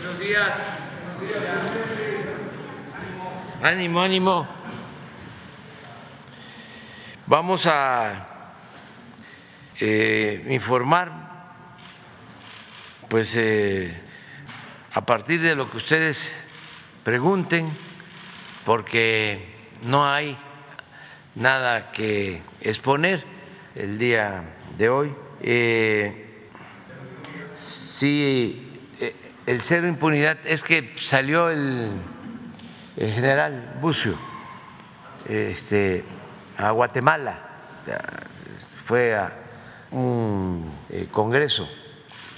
Buenos días. Ánimo, ánimo. Vamos a eh, informar, pues eh, a partir de lo que ustedes pregunten, porque no hay nada que exponer el día de hoy. Eh, sí, el cero impunidad es que salió el, general Bucio este, a Guatemala, fue a un eh, congreso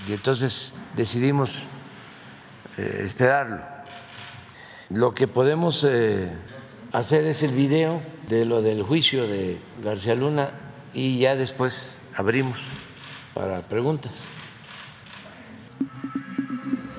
y entonces decidimos esperarlo. Lo que podemos hacer es el video de lo del juicio de García Luna y ya después abrimos para preguntas.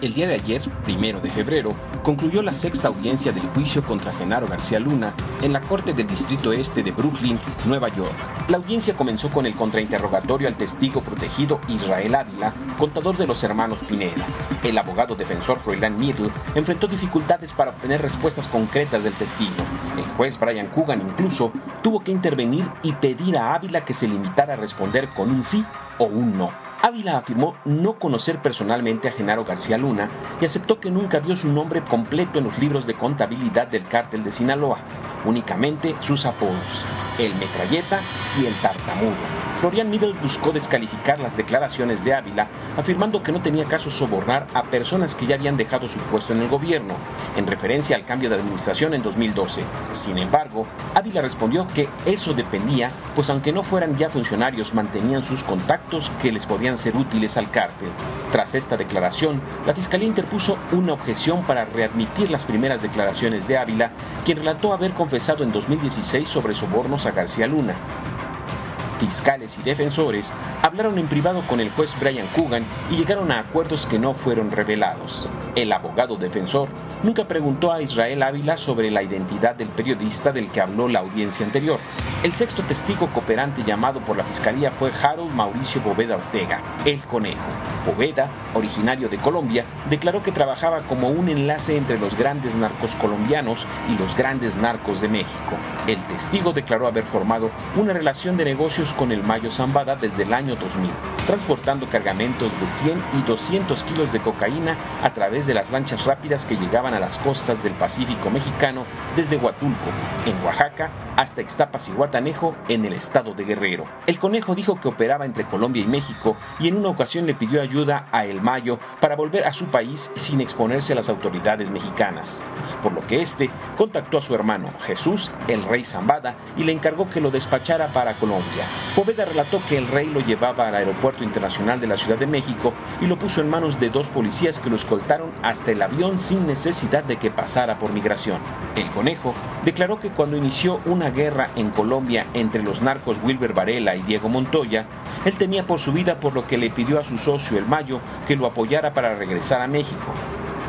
El día de ayer, primero de febrero, concluyó la sexta audiencia del juicio contra Genaro García Luna en la Corte del Distrito Este de Brooklyn, Nueva York. La audiencia comenzó con el contrainterrogatorio al testigo protegido Israel Ávila, contador de los hermanos Pineda. El abogado defensor Froilán Middle enfrentó dificultades para obtener respuestas concretas del testigo. El juez Brian Coogan incluso tuvo que intervenir y pedir a Ávila que se limitara a responder con un sí o un no. Ávila afirmó no conocer personalmente a Genaro García Luna y aceptó que nunca vio su nombre completo en los libros de contabilidad del cártel de Sinaloa, únicamente sus apodos, el metralleta y el tartamudo. Florian Middle buscó descalificar las declaraciones de Ávila, afirmando que no tenía caso sobornar a personas que ya habían dejado su puesto en el gobierno, en referencia al cambio de administración en 2012. Sin embargo, Ávila respondió que eso dependía, pues aunque no fueran ya funcionarios, mantenían sus contactos que les podían ser útiles al cártel. Tras esta declaración, la Fiscalía interpuso una objeción para readmitir las primeras declaraciones de Ávila, quien relató haber confesado en 2016 sobre sobornos a García Luna fiscales y defensores hablaron en privado con el juez Brian Coogan y llegaron a acuerdos que no fueron revelados. El abogado defensor nunca preguntó a Israel Ávila sobre la identidad del periodista del que habló la audiencia anterior. El sexto testigo cooperante llamado por la fiscalía fue Harold Mauricio Boveda Ortega, el conejo. Boveda, originario de Colombia, declaró que trabajaba como un enlace entre los grandes narcos colombianos y los grandes narcos de México. El testigo declaró haber formado una relación de negocios con el Mayo Zambada desde el año 2000, transportando cargamentos de 100 y 200 kilos de cocaína a través de las lanchas rápidas que llegaban a las costas del Pacífico mexicano desde Huatulco, en Oaxaca, hasta Ixtapas y Guatanejo, en el estado de Guerrero. El conejo dijo que operaba entre Colombia y México y en una ocasión le pidió ayuda a El Mayo para volver a su país sin exponerse a las autoridades mexicanas, por lo que este contactó a su hermano Jesús, el rey Zambada, y le encargó que lo despachara para Colombia. Poveda relató que el rey lo llevaba al aeropuerto internacional de la Ciudad de México y lo puso en manos de dos policías que lo escoltaron hasta el avión sin necesidad de que pasara por migración. El conejo declaró que cuando inició una guerra en Colombia entre los narcos Wilber Varela y Diego Montoya, él temía por su vida por lo que le pidió a su socio El Mayo que lo apoyara para regresar a México.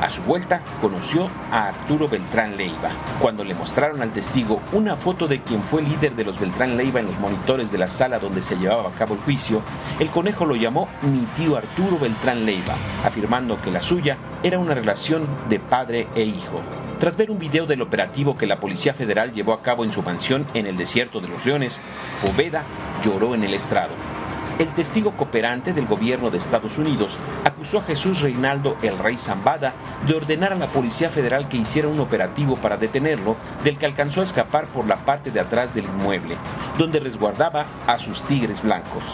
A su vuelta, conoció a Arturo Beltrán Leiva. Cuando le mostraron al testigo una foto de quien fue líder de los Beltrán Leiva en los monitores de la sala donde se llevaba a cabo el juicio, el conejo lo llamó mi tío Arturo Beltrán Leiva, afirmando que la suya era una relación de padre e hijo. Tras ver un video del operativo que la Policía Federal llevó a cabo en su mansión en el desierto de los Leones, Poveda lloró en el estrado. El testigo cooperante del gobierno de Estados Unidos acusó a Jesús Reinaldo el Rey Zambada de ordenar a la Policía Federal que hiciera un operativo para detenerlo, del que alcanzó a escapar por la parte de atrás del inmueble, donde resguardaba a sus tigres blancos.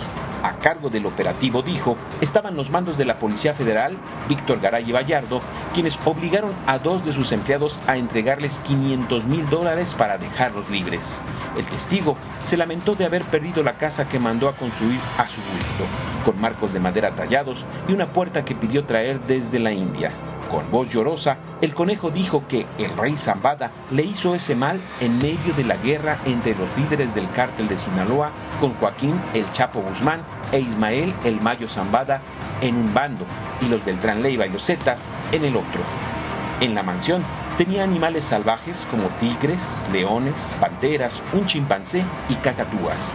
A cargo del operativo, dijo, estaban los mandos de la Policía Federal, Víctor Garay y Vallardo, quienes obligaron a dos de sus empleados a entregarles 500 mil dólares para dejarlos libres. El testigo se lamentó de haber perdido la casa que mandó a construir su gusto, con marcos de madera tallados y una puerta que pidió traer desde la India. Con voz llorosa, el conejo dijo que el rey Zambada le hizo ese mal en medio de la guerra entre los líderes del cártel de Sinaloa con Joaquín el Chapo Guzmán e Ismael el Mayo Zambada en un bando y los Beltrán Leiva y los Zetas en el otro. En la mansión tenía animales salvajes como tigres, leones, panteras, un chimpancé y cacatúas.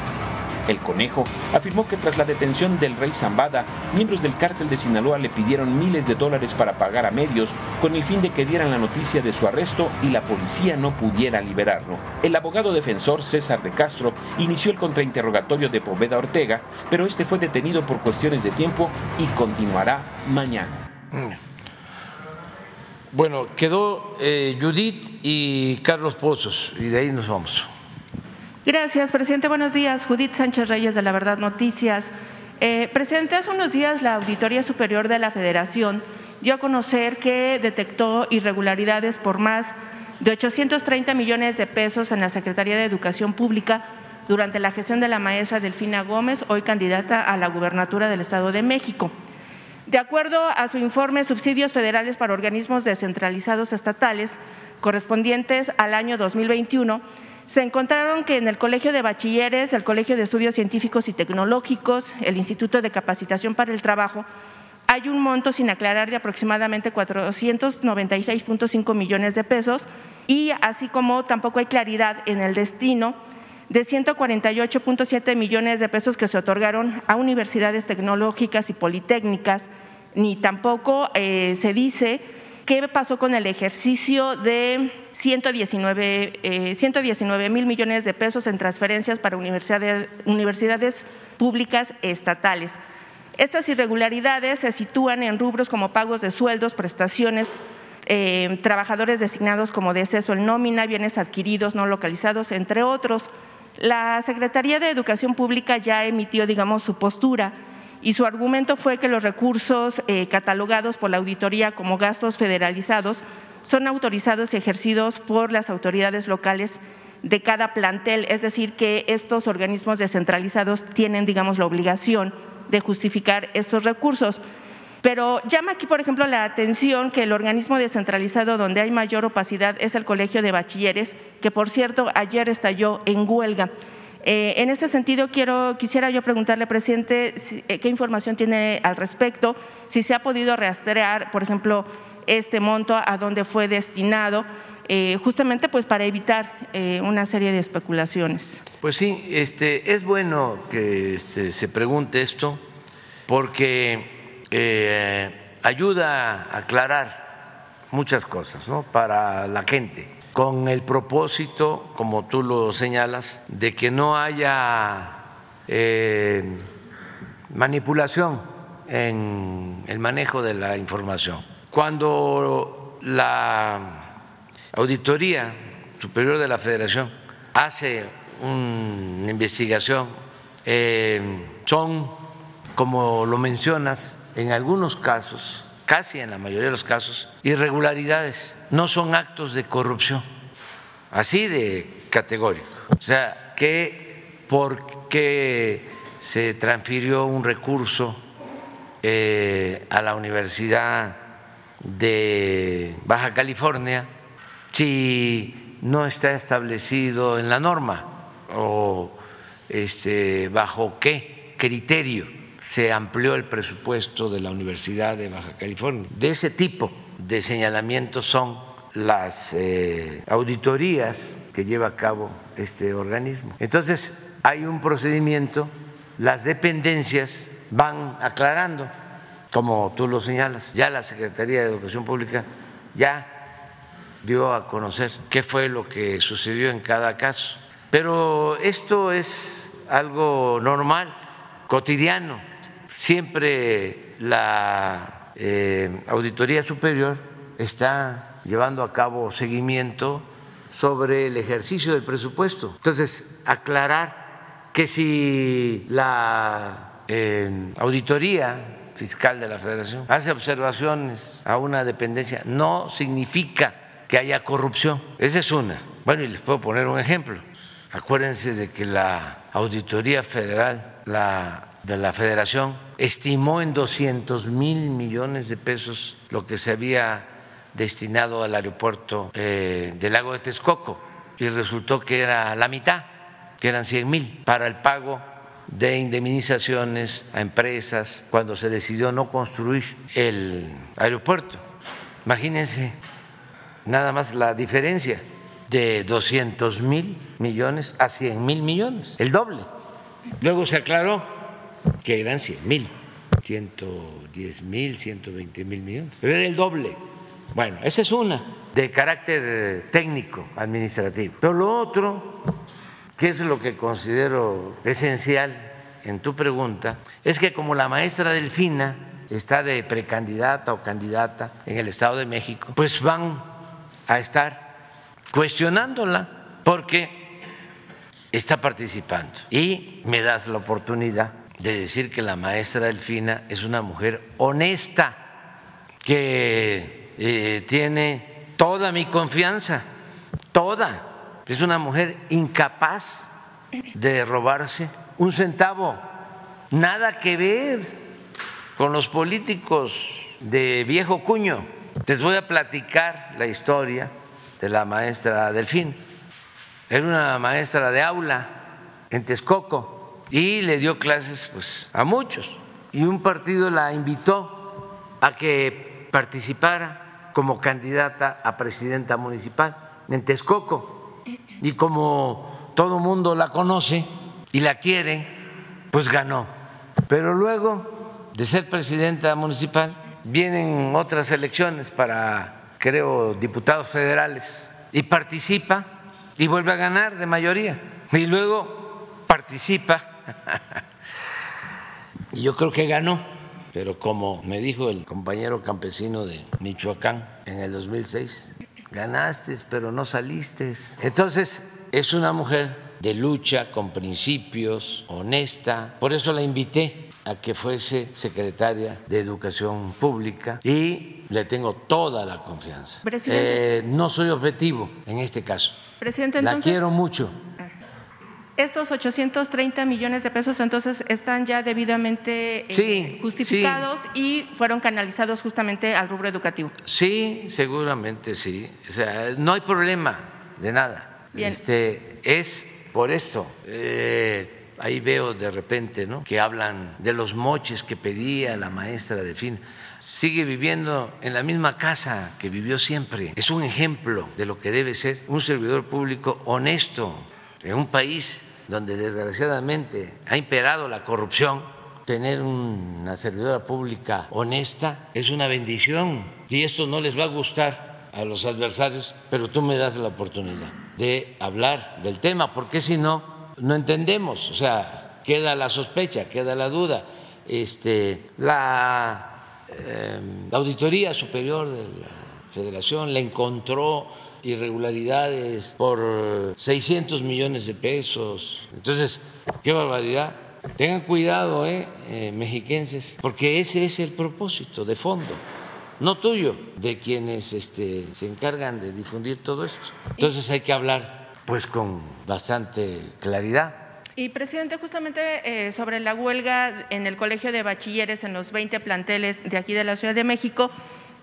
El Conejo afirmó que tras la detención del rey Zambada, miembros del cártel de Sinaloa le pidieron miles de dólares para pagar a medios con el fin de que dieran la noticia de su arresto y la policía no pudiera liberarlo. El abogado defensor César de Castro inició el contrainterrogatorio de Poveda Ortega, pero este fue detenido por cuestiones de tiempo y continuará mañana. Bueno, quedó eh, Judith y Carlos Pozos, y de ahí nos vamos. Gracias, presidente. Buenos días. Judith Sánchez Reyes de La Verdad Noticias. Eh, presidente, hace unos días la Auditoría Superior de la Federación dio a conocer que detectó irregularidades por más de 830 millones de pesos en la Secretaría de Educación Pública durante la gestión de la maestra Delfina Gómez, hoy candidata a la gubernatura del Estado de México. De acuerdo a su informe, subsidios federales para organismos descentralizados estatales correspondientes al año 2021 se encontraron que en el Colegio de Bachilleres, el Colegio de Estudios Científicos y Tecnológicos, el Instituto de Capacitación para el Trabajo, hay un monto sin aclarar de aproximadamente 496.5 millones de pesos y así como tampoco hay claridad en el destino de 148.7 millones de pesos que se otorgaron a universidades tecnológicas y politécnicas, ni tampoco eh, se dice qué pasó con el ejercicio de 119, eh, mil millones de pesos en transferencias para universidades, públicas estatales. Estas irregularidades se sitúan en rubros como pagos de sueldos, prestaciones, eh, trabajadores designados como deceso en nómina, bienes adquiridos no localizados, entre otros. La Secretaría de Educación Pública ya emitió, digamos, su postura y su argumento fue que los recursos eh, catalogados por la auditoría como gastos federalizados son autorizados y ejercidos por las autoridades locales de cada plantel, es decir, que estos organismos descentralizados tienen, digamos, la obligación de justificar estos recursos. Pero llama aquí, por ejemplo, la atención que el organismo descentralizado donde hay mayor opacidad es el Colegio de Bachilleres, que por cierto ayer estalló en huelga. Eh, en este sentido, quisiera yo preguntarle, presidente, eh, qué información tiene al respecto, si se ha podido rastrear, por ejemplo, este monto, a dónde fue destinado, eh, justamente pues para evitar una serie de especulaciones. Pues sí, este, es bueno que este, se pregunte esto porque ayuda a aclarar muchas cosas ¿no? para la gente con el propósito, como tú lo señalas, de que no haya eh, manipulación en el manejo de la información. Cuando la Auditoría Superior de la Federación hace una investigación, eh, son, como lo mencionas, en algunos casos, casi en la mayoría de los casos, irregularidades no son actos de corrupción, así de categórico. O sea, que porque se transfirió un recurso eh, a la Universidad de Baja California, si no está establecido en la norma o este, bajo qué criterio se amplió el presupuesto de la Universidad de Baja California. De ese tipo de señalamientos son las eh, auditorías que lleva a cabo este organismo. Entonces, hay un procedimiento, las dependencias van aclarando, como tú lo señalas, ya la Secretaría de Educación Pública ya dio a conocer qué fue lo que sucedió en cada caso. Pero esto es algo normal, cotidiano. Siempre la eh, Auditoría Superior está llevando a cabo seguimiento sobre el ejercicio del presupuesto. Entonces, aclarar que si la eh, auditoría fiscal de la Federación hace observaciones a una dependencia, no significa que haya corrupción. Esa es una. Bueno, y les puedo poner un ejemplo. Acuérdense de que la Auditoría Federal la, de la Federación estimó en 200 mil millones de pesos lo que se había destinado al aeropuerto eh, del lago de Texcoco y resultó que era la mitad, que eran 100 mil para el pago de indemnizaciones a empresas cuando se decidió no construir el aeropuerto. Imagínense nada más la diferencia de 200 mil millones a 100 mil millones, el doble. Luego se aclaró que eran 100 mil, 110 mil, 120 mil millones, pero era el doble. Bueno, esa es una de carácter técnico, administrativo. Pero lo otro, que es lo que considero esencial en tu pregunta, es que como la maestra Delfina está de precandidata o candidata en el Estado de México, pues van a estar cuestionándola porque está participando. Y me das la oportunidad de decir que la maestra Delfina es una mujer honesta, que eh, tiene toda mi confianza, toda. Es una mujer incapaz de robarse un centavo, nada que ver con los políticos de viejo cuño. Les voy a platicar la historia de la maestra Delfín. Era una maestra de aula en Texcoco y le dio clases pues, a muchos. Y un partido la invitó a que participara como candidata a presidenta municipal en Texcoco. Y como todo mundo la conoce y la quiere, pues ganó. Pero luego de ser presidenta municipal vienen otras elecciones para, creo, diputados federales y participa y vuelve a ganar de mayoría. Y luego participa y yo creo que ganó, pero como me dijo el compañero campesino de Michoacán en el 2006, ganaste, pero no saliste. Entonces, es una mujer de lucha, con principios, honesta. Por eso la invité a que fuese secretaria de Educación Pública y le tengo toda la confianza. Eh, no soy objetivo en este caso. Presidente, la quiero mucho. Estos 830 millones de pesos entonces están ya debidamente eh, justificados y fueron canalizados justamente al rubro educativo. Sí, seguramente sí. O sea, no hay problema de nada. Este es por esto. Eh, ahí veo de repente ¿no? que hablan de los moches que pedía la maestra de fin. Sigue viviendo en la misma casa que vivió siempre. Es un ejemplo de lo que debe ser un servidor público honesto en un país donde desgraciadamente ha imperado la corrupción. Tener una servidora pública honesta es una bendición y esto no les va a gustar a los adversarios, pero tú me das la oportunidad de hablar del tema, porque si no no entendemos, o sea, queda la sospecha, queda la duda. Este, la, eh, Auditoría Superior de la Federación le encontró irregularidades por 600 millones de pesos. Entonces, qué barbaridad. Tengan cuidado, eh, eh, mexiquenses, porque ese es el propósito de fondo, no tuyo, de quienes este, se encargan de difundir todo esto. Entonces hay que hablar pues con bastante claridad. Y presidente, justamente eh, sobre la huelga en el Colegio de Bachilleres en los 20 planteles de aquí de la Ciudad de México,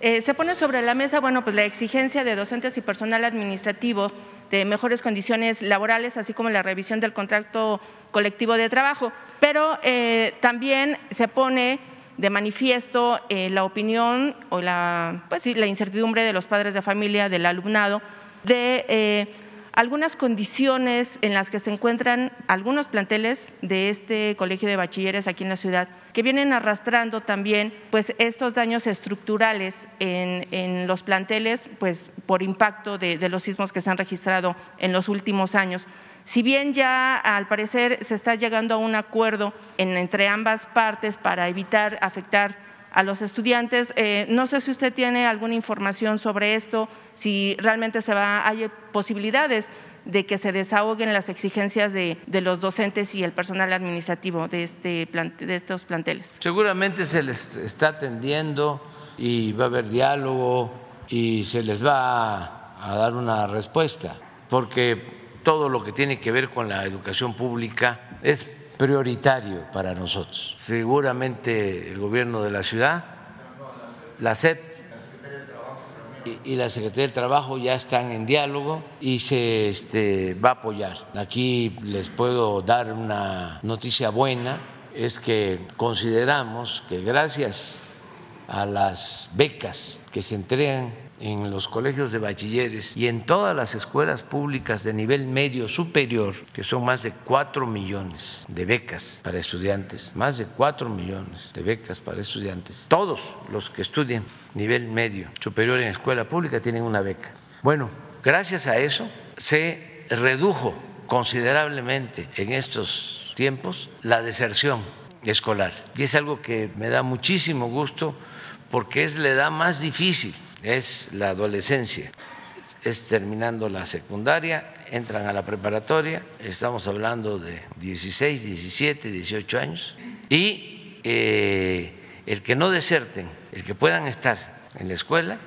eh, se pone sobre la mesa, bueno, pues la exigencia de docentes y personal administrativo de mejores condiciones laborales, así como la revisión del contrato colectivo de trabajo. Pero eh, también se pone de manifiesto la opinión o la, pues sí, la incertidumbre de los padres de familia, del alumnado, de algunas condiciones en las que se encuentran algunos planteles de este colegio de bachilleres aquí en la ciudad, que vienen arrastrando también pues, estos daños estructurales en, los planteles pues, por impacto de, los sismos que se han registrado en los últimos años. Si bien ya al parecer se está llegando a un acuerdo entre ambas partes para evitar afectar a los estudiantes. Eh, no sé si usted tiene alguna información sobre esto, si realmente se va, hay posibilidades de que se desahoguen las exigencias de, los docentes y el personal administrativo de, este de estos planteles. Seguramente se les está atendiendo y va a haber diálogo y se les va a dar una respuesta, porque todo lo que tiene que ver con la educación pública es prioritario para nosotros. Seguramente el gobierno de la ciudad, la SEP y, la Secretaría del Trabajo ya están en diálogo y se este, va a apoyar. Aquí les puedo dar una noticia buena, es que consideramos que gracias a las becas que se entregan en los colegios de bachilleres y en todas las escuelas públicas de nivel medio superior, que son más de 4 millones de becas para estudiantes, más de 4 millones de becas para estudiantes. Todos los que estudian nivel medio superior en escuela pública tienen una beca. Bueno, gracias a eso se redujo considerablemente en estos tiempos la deserción escolar. Y es algo que me da muchísimo gusto porque es la edad más difícil es la adolescencia. Es terminando la secundaria, entran a la preparatoria, estamos hablando de 16, 17, 18 años, y eh, el que no deserten, el que puedan estar en la escuela,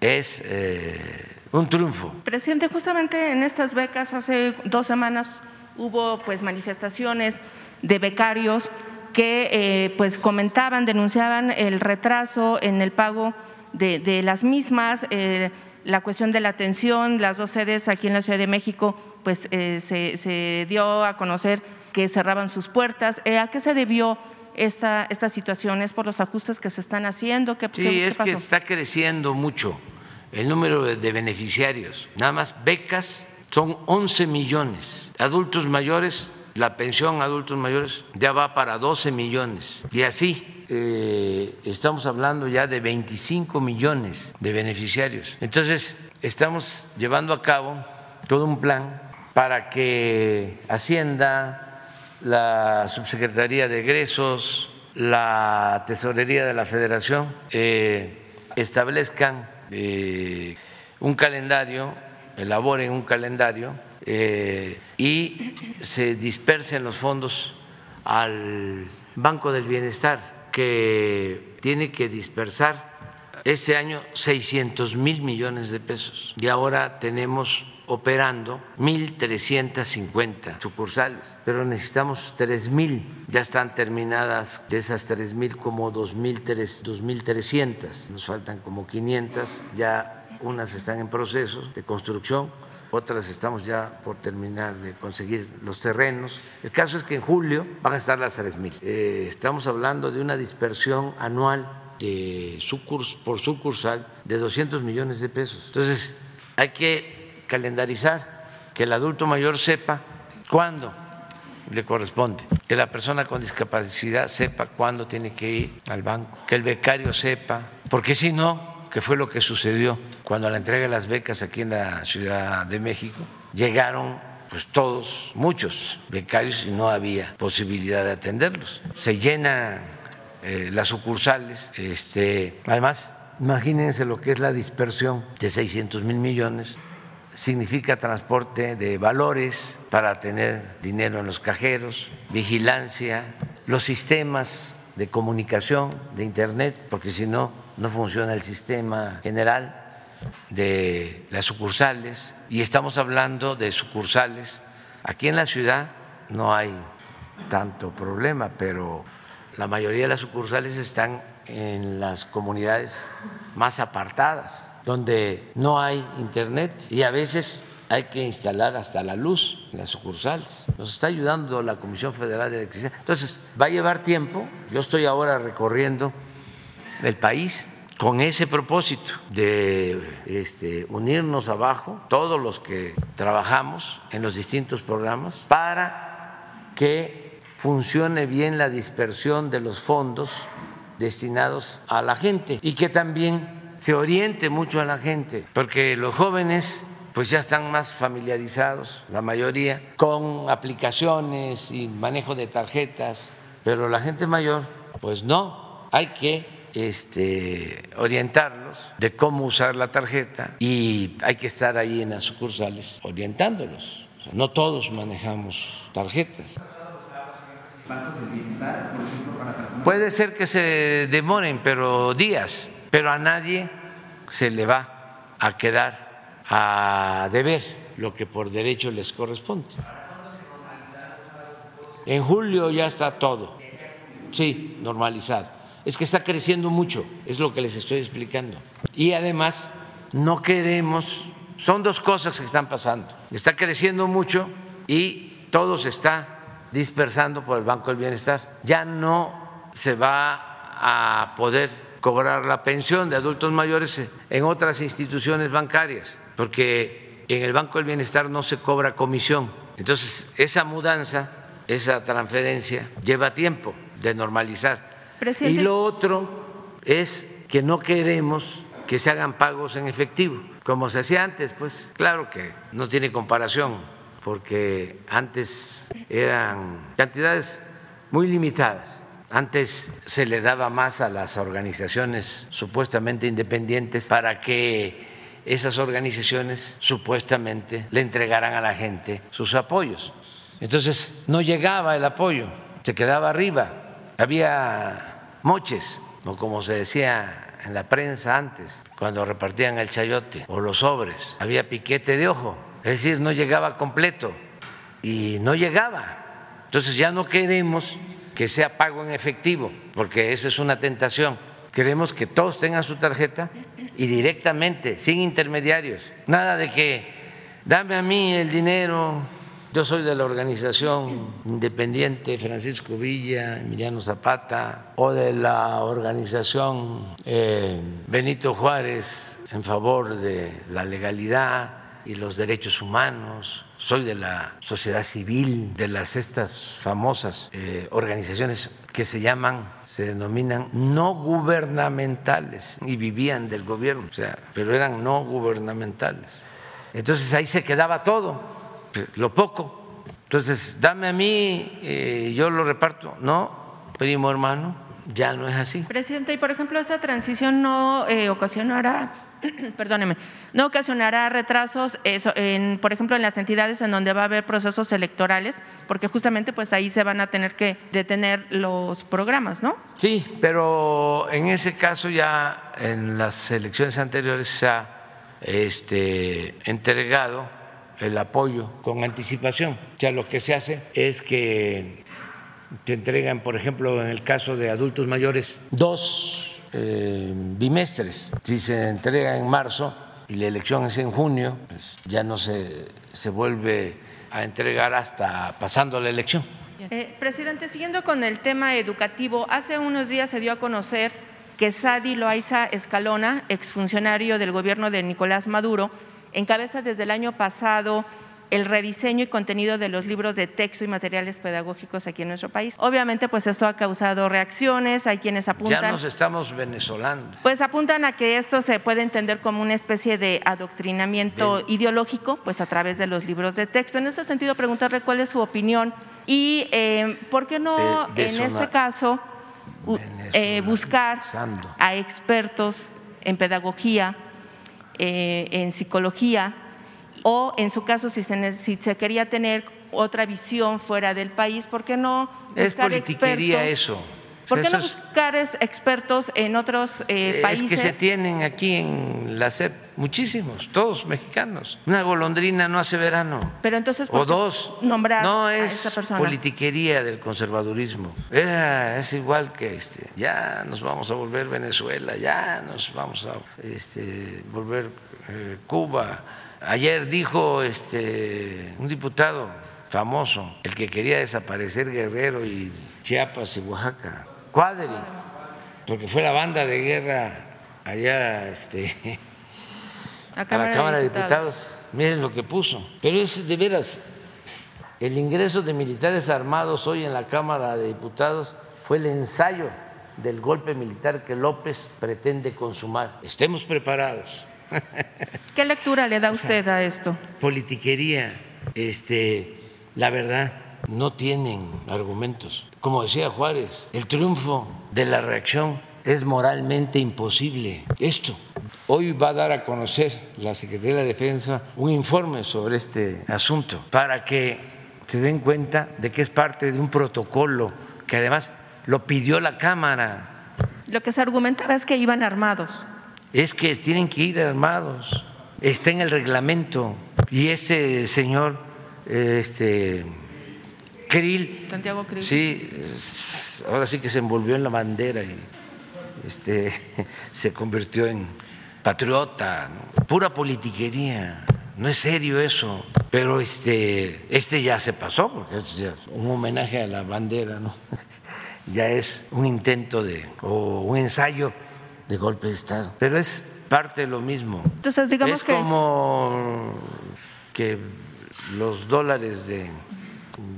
es eh, un triunfo. Presidente, justamente en estas becas hace dos semanas hubo pues manifestaciones de becarios que eh, pues comentaban, denunciaban el retraso en el pago de, las mismas, eh, la cuestión de la atención, las dos sedes aquí en la Ciudad de México, pues eh, se, dio a conocer que cerraban sus puertas. Eh, ¿A qué se debió esta, esta situación? ¿Es por los ajustes que se están haciendo? ¿Qué, sí, es que está creciendo mucho el número de beneficiarios. Nada más becas son 11 millones. Adultos mayores, la pensión a adultos mayores ya va para 12 millones. Y así eh, estamos hablando ya de 25 millones de beneficiarios. Entonces, estamos llevando a cabo todo un plan para que Hacienda, la Subsecretaría de Egresos, la Tesorería de la Federación eh, establezcan eh, un calendario, elaboren un calendario y se dispersen los fondos al Banco del Bienestar que tiene que dispersar este año 600 mil millones de pesos y ahora tenemos operando 1.350 sucursales, pero necesitamos 3.000. Ya están terminadas de esas 3.000 como 2.300. Nos faltan como 500, ya unas están en proceso de construcción otras estamos ya por terminar de conseguir los terrenos. El caso es que en julio van a estar las 3.000. Eh, estamos hablando de una dispersión anual de por sucursal de 200 millones de pesos. Entonces, hay que calendarizar, que el adulto mayor sepa cuándo le corresponde, que la persona con discapacidad sepa cuándo tiene que ir al banco, que el becario sepa, porque si no, que fue lo que sucedió cuando la entrega de las becas aquí en la Ciudad de México. Llegaron pues todos, muchos becarios y no había posibilidad de atenderlos. Se llenan eh, las sucursales, este, además, imagínense lo que es la dispersión de 600 mil millones significa transporte de valores para tener dinero en los cajeros, vigilancia, los sistemas de comunicación, de Internet, porque si no, no funciona el sistema general de las sucursales y estamos hablando de sucursales. Aquí en la ciudad no hay tanto problema, pero la mayoría de las sucursales están en las comunidades más apartadas, donde no hay internet y a veces hay que instalar hasta la luz en las sucursales. Nos está ayudando la Comisión Federal de Electricidad. Entonces, va a llevar tiempo. Yo estoy ahora recorriendo el país con ese propósito de este, unirnos abajo, todos los que trabajamos en los distintos programas, para que funcione bien la dispersión de los fondos destinados a la gente y que también se oriente mucho a la gente, porque los jóvenes pues ya están más familiarizados, la mayoría, con aplicaciones y manejo de tarjetas, pero la gente mayor, pues no, hay que este, orientarlos de cómo usar la tarjeta y hay que estar ahí en las sucursales orientándolos. no todos manejamos tarjetas. Puede ser que se demoren, pero días, pero a nadie se le va a quedar a deber lo que por derecho les corresponde. En julio ya está todo, sí, normalizado. Es que está creciendo mucho, es lo que les estoy explicando. Y además no queremos, son dos cosas que están pasando. Está creciendo mucho y todo se está dispersando por el Banco del Bienestar. Ya no se va a poder cobrar la pensión de adultos mayores en otras instituciones bancarias, porque en el Banco del Bienestar no se cobra comisión. Entonces, esa mudanza, esa transferencia lleva tiempo de normalizar. Y lo otro es que no queremos que se hagan pagos en efectivo, como se hacía antes, pues claro que no tiene comparación, porque antes eran cantidades muy limitadas. Antes se le daba más a las organizaciones supuestamente independientes para que esas organizaciones supuestamente le entregaran a la gente sus apoyos. Entonces no llegaba el apoyo, se quedaba arriba, había moches, o como se decía en la prensa antes, cuando repartían el chayote o los sobres, había piquete de ojo, es decir, no llegaba completo y no llegaba. Entonces ya no queremos que sea pago en efectivo, porque esa es una tentación. Queremos que todos tengan su tarjeta y directamente, sin intermediarios. Nada de que dame a mí el dinero, yo soy de la organización independiente Francisco Villa, Emiliano Zapata, o de la organización eh, Benito Juárez en favor de la legalidad y los derechos humanos. Soy de la sociedad civil, de las estas famosas eh, organizaciones que se llaman, se denominan no gubernamentales y vivían del gobierno, o sea, pero eran no gubernamentales. Entonces ahí se quedaba todo lo poco. Entonces, dame a mí, eh, yo lo reparto. No, primo hermano, ya no es así. Presidente, y por ejemplo, esta transición no eh, ocasionará, perdóneme, no ocasionará retrasos, en, por ejemplo, en las entidades en donde va a haber procesos electorales, porque justamente pues ahí se van a tener que detener los programas, ¿no? Sí, pero en ese caso ya en las elecciones anteriores se ha este, entregado el apoyo con anticipación. O sea, lo que se hace es que te entregan, por ejemplo, en el caso de adultos mayores, dos eh, bimestres. Si se entrega en marzo y la elección es en junio, pues ya no se, se vuelve a entregar hasta pasando la elección. Eh, presidente, siguiendo con el tema educativo, hace unos días se dio a conocer que Sadi Loaiza Escalona, exfuncionario del gobierno de Nicolás Maduro, encabeza desde el año pasado el rediseño y contenido de los libros de texto y materiales pedagógicos aquí en nuestro país. Obviamente, pues esto ha causado reacciones, hay quienes apuntan... Ya nos estamos venezolando. Pues apuntan a que esto se puede entender como una especie de adoctrinamiento ideológico, pues a través de los libros de texto. En ese sentido, preguntarle cuál es su opinión y eh, por qué no, en este caso, eh, buscar a expertos en pedagogía, en psicología o en su caso si se, si se quería tener otra visión fuera del país, ¿por qué no Es politiquería eso. ¿Por qué no buscar expertos en otros eh, países? Es que se tienen aquí en la SEP muchísimos, todos mexicanos. Una golondrina no hace verano. Pero entonces, o dos. Nombrar no es a esa persona? politiquería del conservadurismo. Es, igual que este. Ya nos vamos a volver Venezuela, ya nos vamos a este, volver eh, Cuba. Ayer dijo este un diputado famoso, el que quería desaparecer Guerrero y Chiapas y Oaxaca Cuadri, porque fue la banda de guerra allá este, a, la Cámara de Diputados. Miren lo que puso. Pero es de veras, el ingreso de militares armados hoy en la Cámara de Diputados fue el ensayo del golpe militar que López pretende consumar. Estemos preparados. ¿Qué lectura le da usted a esto? Politiquería, este, la verdad, no tienen argumentos. Como decía Juárez, el triunfo de la reacción es moralmente imposible. Esto. Hoy va a dar a conocer la Secretaría de la Defensa un informe sobre este asunto para que se den cuenta de que es parte de un protocolo que además lo pidió la Cámara. Lo que se argumentaba es que iban armados. Es que tienen que ir armados. Está en el reglamento. Y este señor, este Krill. Santiago Krill. Sí, ahora sí que se envolvió en la bandera y este, se convirtió en patriota, pura politiquería. No es serio eso, pero este, este ya se pasó, porque es un homenaje a la bandera, ¿no? ya es un intento de, o un ensayo de golpe de Estado. Pero es parte de lo mismo. Entonces, digamos es que... como que los dólares de,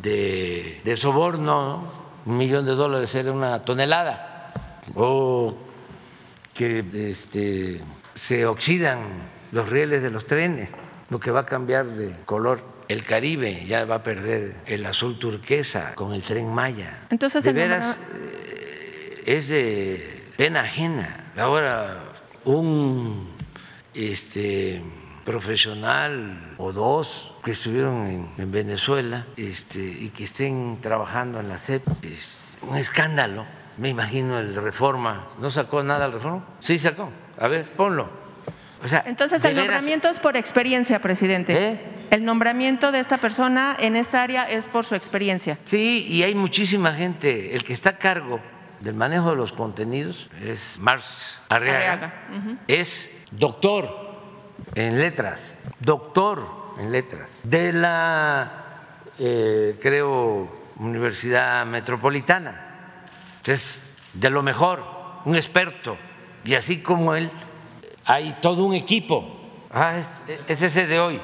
de, de soborno, ¿no? un millón de dólares era una tonelada, o que este, se oxidan los rieles de los trenes, lo que va a cambiar de color el Caribe ya va a perder el azul turquesa con el tren Maya. Entonces, de veras eh, es de pena ajena. Ahora un este profesional o dos que estuvieron en, en Venezuela este, y que estén trabajando en la CEP es un escándalo. Me imagino el Reforma. ¿No sacó nada el Reforma? Sí sacó. A ver, ponlo. O sea, Entonces, el veras, nombramiento es por experiencia, presidente. ¿Eh? El nombramiento de esta persona en esta área es por su experiencia. Sí, y hay muchísima gente. El que está a cargo del manejo de los contenidos es Marx Arriaga. Es doctor en letras, doctor en letras, de la, eh, creo, Universidad Metropolitana. Es de lo mejor, un experto. Y así como él, hay todo un equipo. Ah, es, es ese de hoy.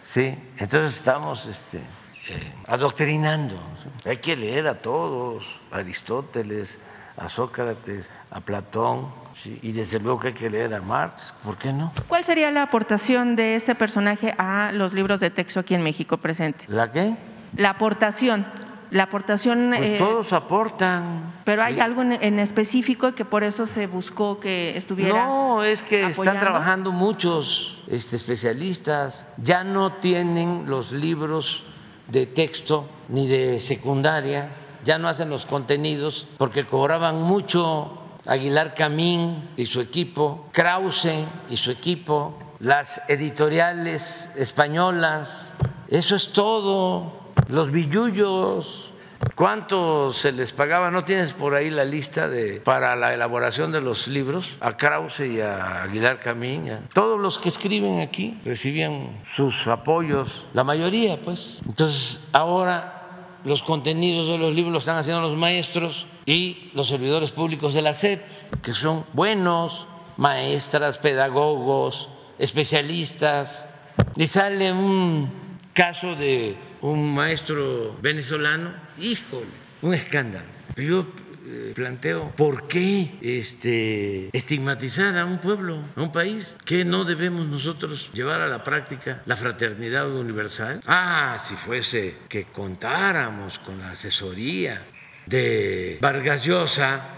Sí, entonces estamos este, eh, adoctrinando. Hay que leer a todos, a Aristóteles, a Sócrates, a Platón, ¿sí? y desde luego que hay que leer a Marx, ¿por qué no? ¿Cuál sería la aportación de este personaje a los libros de texto aquí en México presente? ¿La qué? La aportación, la aportación... Pues eh, todos aportan. Pero hay algo en, en específico que por eso se buscó que estuviera... No, es que están trabajando muchos este, especialistas, ya no tienen los libros de texto ni de secundaria, ya no hacen los contenidos porque cobraban mucho Aguilar Camín y su equipo, Krause y su equipo, las editoriales españolas, eso es todo, los billullos. ¿Cuánto se les pagaba? ¿No tienes por ahí la lista de para la elaboración de los libros? A Krause y a Aguilar Camín. Todos los que escriben aquí recibían sus apoyos, la mayoría, pues. Entonces, ahora los contenidos de los libros los están haciendo los maestros y los servidores públicos de la SEP, que son buenos, maestras, pedagogos, especialistas. Y sale un caso de un maestro venezolano, híjole, un escándalo. Yo eh, planteo, ¿por qué este, estigmatizar a un pueblo, a un país? ¿Que no debemos nosotros llevar a la práctica la fraternidad universal? Ah, si fuese que contáramos con la asesoría de Vargas Llosa,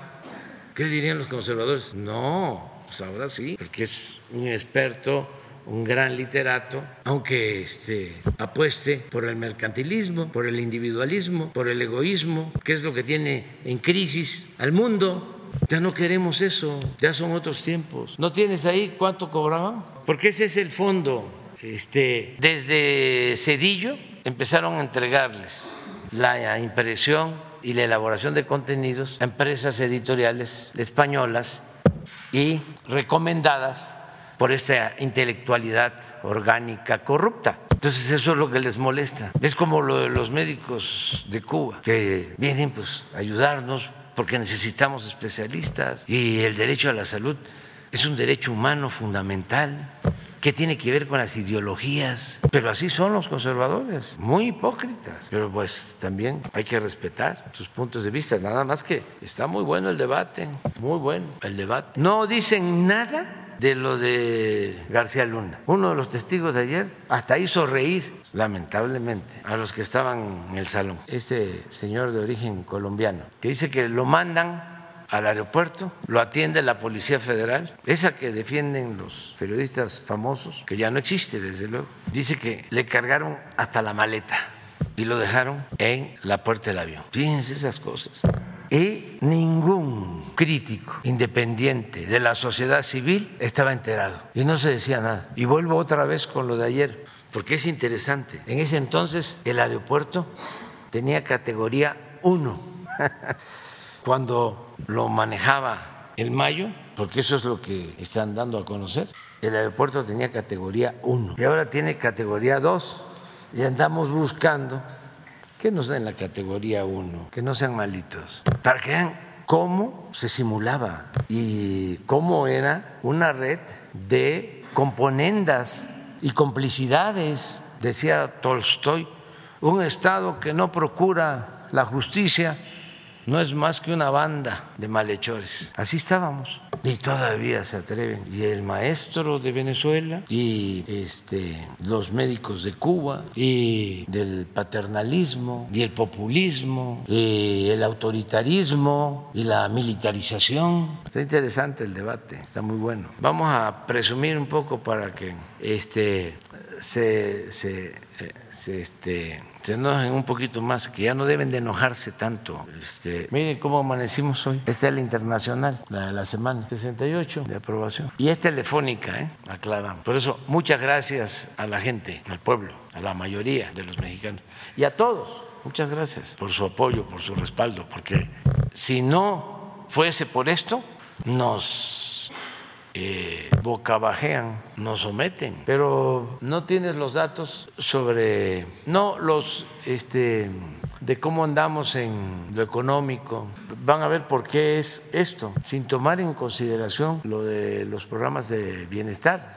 ¿Qué dirían los conservadores? No, pues ahora sí, porque es un experto, un gran literato, aunque este, apueste por el mercantilismo, por el individualismo, por el egoísmo, que es lo que tiene en crisis al mundo. Ya no queremos eso, ya son otros tiempos. ¿No tienes ahí cuánto cobraban? Porque ese es el fondo. Este, desde Cedillo empezaron a entregarles la impresión y la elaboración de contenidos a empresas editoriales españolas y recomendadas por esta intelectualidad orgánica corrupta. Entonces eso es lo que les molesta. Es como lo de los médicos de Cuba, que vienen pues a ayudarnos porque necesitamos especialistas y el derecho a la salud es un derecho humano fundamental que tiene que ver con las ideologías. Pero así son los conservadores, muy hipócritas. Pero pues también hay que respetar sus puntos de vista. Nada más que está muy bueno el debate, muy bueno el debate. No dicen nada de lo de García Luna. Uno de los testigos de ayer hasta hizo reír, lamentablemente, a los que estaban en el salón. Ese señor de origen colombiano, que dice que lo mandan al aeropuerto, lo atiende la Policía Federal, esa que defienden los periodistas famosos, que ya no existe desde luego, dice que le cargaron hasta la maleta y lo dejaron en la puerta del avión. Fíjense esas cosas. Y ningún crítico independiente de la sociedad civil estaba enterado y no se decía nada. Y vuelvo otra vez con lo de ayer, porque es interesante. En ese entonces el aeropuerto tenía categoría 1 cuando lo manejaba el Mayo, porque eso es lo que están dando a conocer, el aeropuerto tenía categoría 1 y ahora tiene categoría 2 y andamos buscando que no sean la categoría 1, que no sean malitos, para que vean cómo se simulaba y cómo era una red de componendas y complicidades, decía Tolstoy, un Estado que no procura la justicia no es más que una banda de malhechores. Así estábamos. Y todavía se atreven. Y el maestro de Venezuela y este, los médicos de Cuba y del paternalismo y el populismo y el autoritarismo y la militarización. Está interesante el debate, está muy bueno. Vamos a presumir un poco para que este, se, se, se este, se enojen un poquito más, que ya no deben de enojarse tanto. Este, miren cómo amanecimos hoy. Esta es la internacional, la de la semana 68 de aprobación. Y es telefónica, ¿eh? aclaramos. Por eso, muchas gracias a la gente, al pueblo, a la mayoría de los mexicanos y a todos. Muchas gracias por su apoyo, por su respaldo, porque si no fuese por esto, nos eh, bocabajean, nos someten, pero no tienes los datos sobre, no los este, de cómo andamos en lo económico. Van a ver por qué es esto, sin tomar en consideración lo de los programas de bienestar,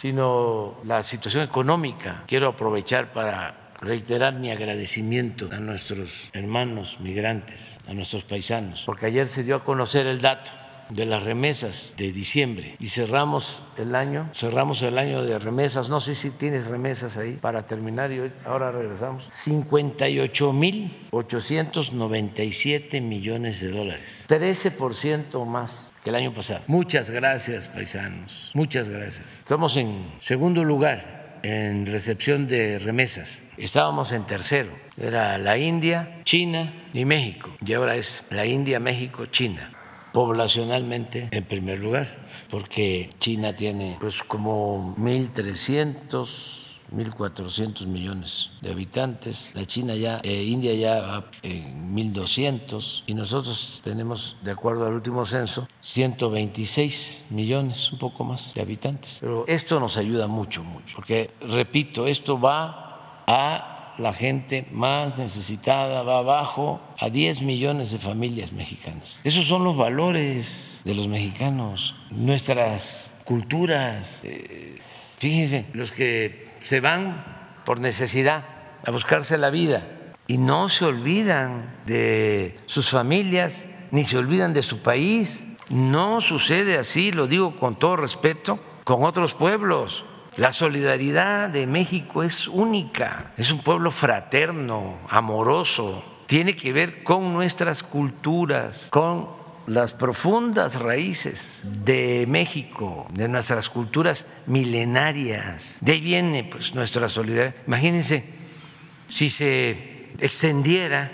sino la situación económica. Quiero aprovechar para reiterar mi agradecimiento a nuestros hermanos migrantes, a nuestros paisanos, porque ayer se dio a conocer el dato de las remesas de diciembre y cerramos el año, cerramos el año de remesas, no sé si tienes remesas ahí para terminar y ahora regresamos, 58 mil 897 millones de dólares, 13% más que el año pasado. Muchas gracias, paisanos, muchas gracias. Estamos en segundo lugar en recepción de remesas. Estábamos en tercero. Era la India, China y México. Y ahora es la India, México, China poblacionalmente en primer lugar, porque China tiene pues como 1.300 1.400 millones de habitantes, la China ya, eh, India ya va en 1.200 y nosotros tenemos, de acuerdo al último censo, 126 millones, un poco más de habitantes. Pero esto nos ayuda mucho, mucho, porque, repito, esto va a la gente más necesitada, va abajo a 10 millones de familias mexicanas. Esos son los valores de los mexicanos, nuestras culturas. Eh, fíjense, los que se van por necesidad a buscarse la vida y no se olvidan de sus familias ni se olvidan de su país. No sucede así, lo digo con todo respeto, con otros pueblos. La solidaridad de México es única, es un pueblo fraterno, amoroso, tiene que ver con nuestras culturas, con las profundas raíces de México, de nuestras culturas milenarias. De ahí viene pues nuestra solidaridad. Imagínense si se extendiera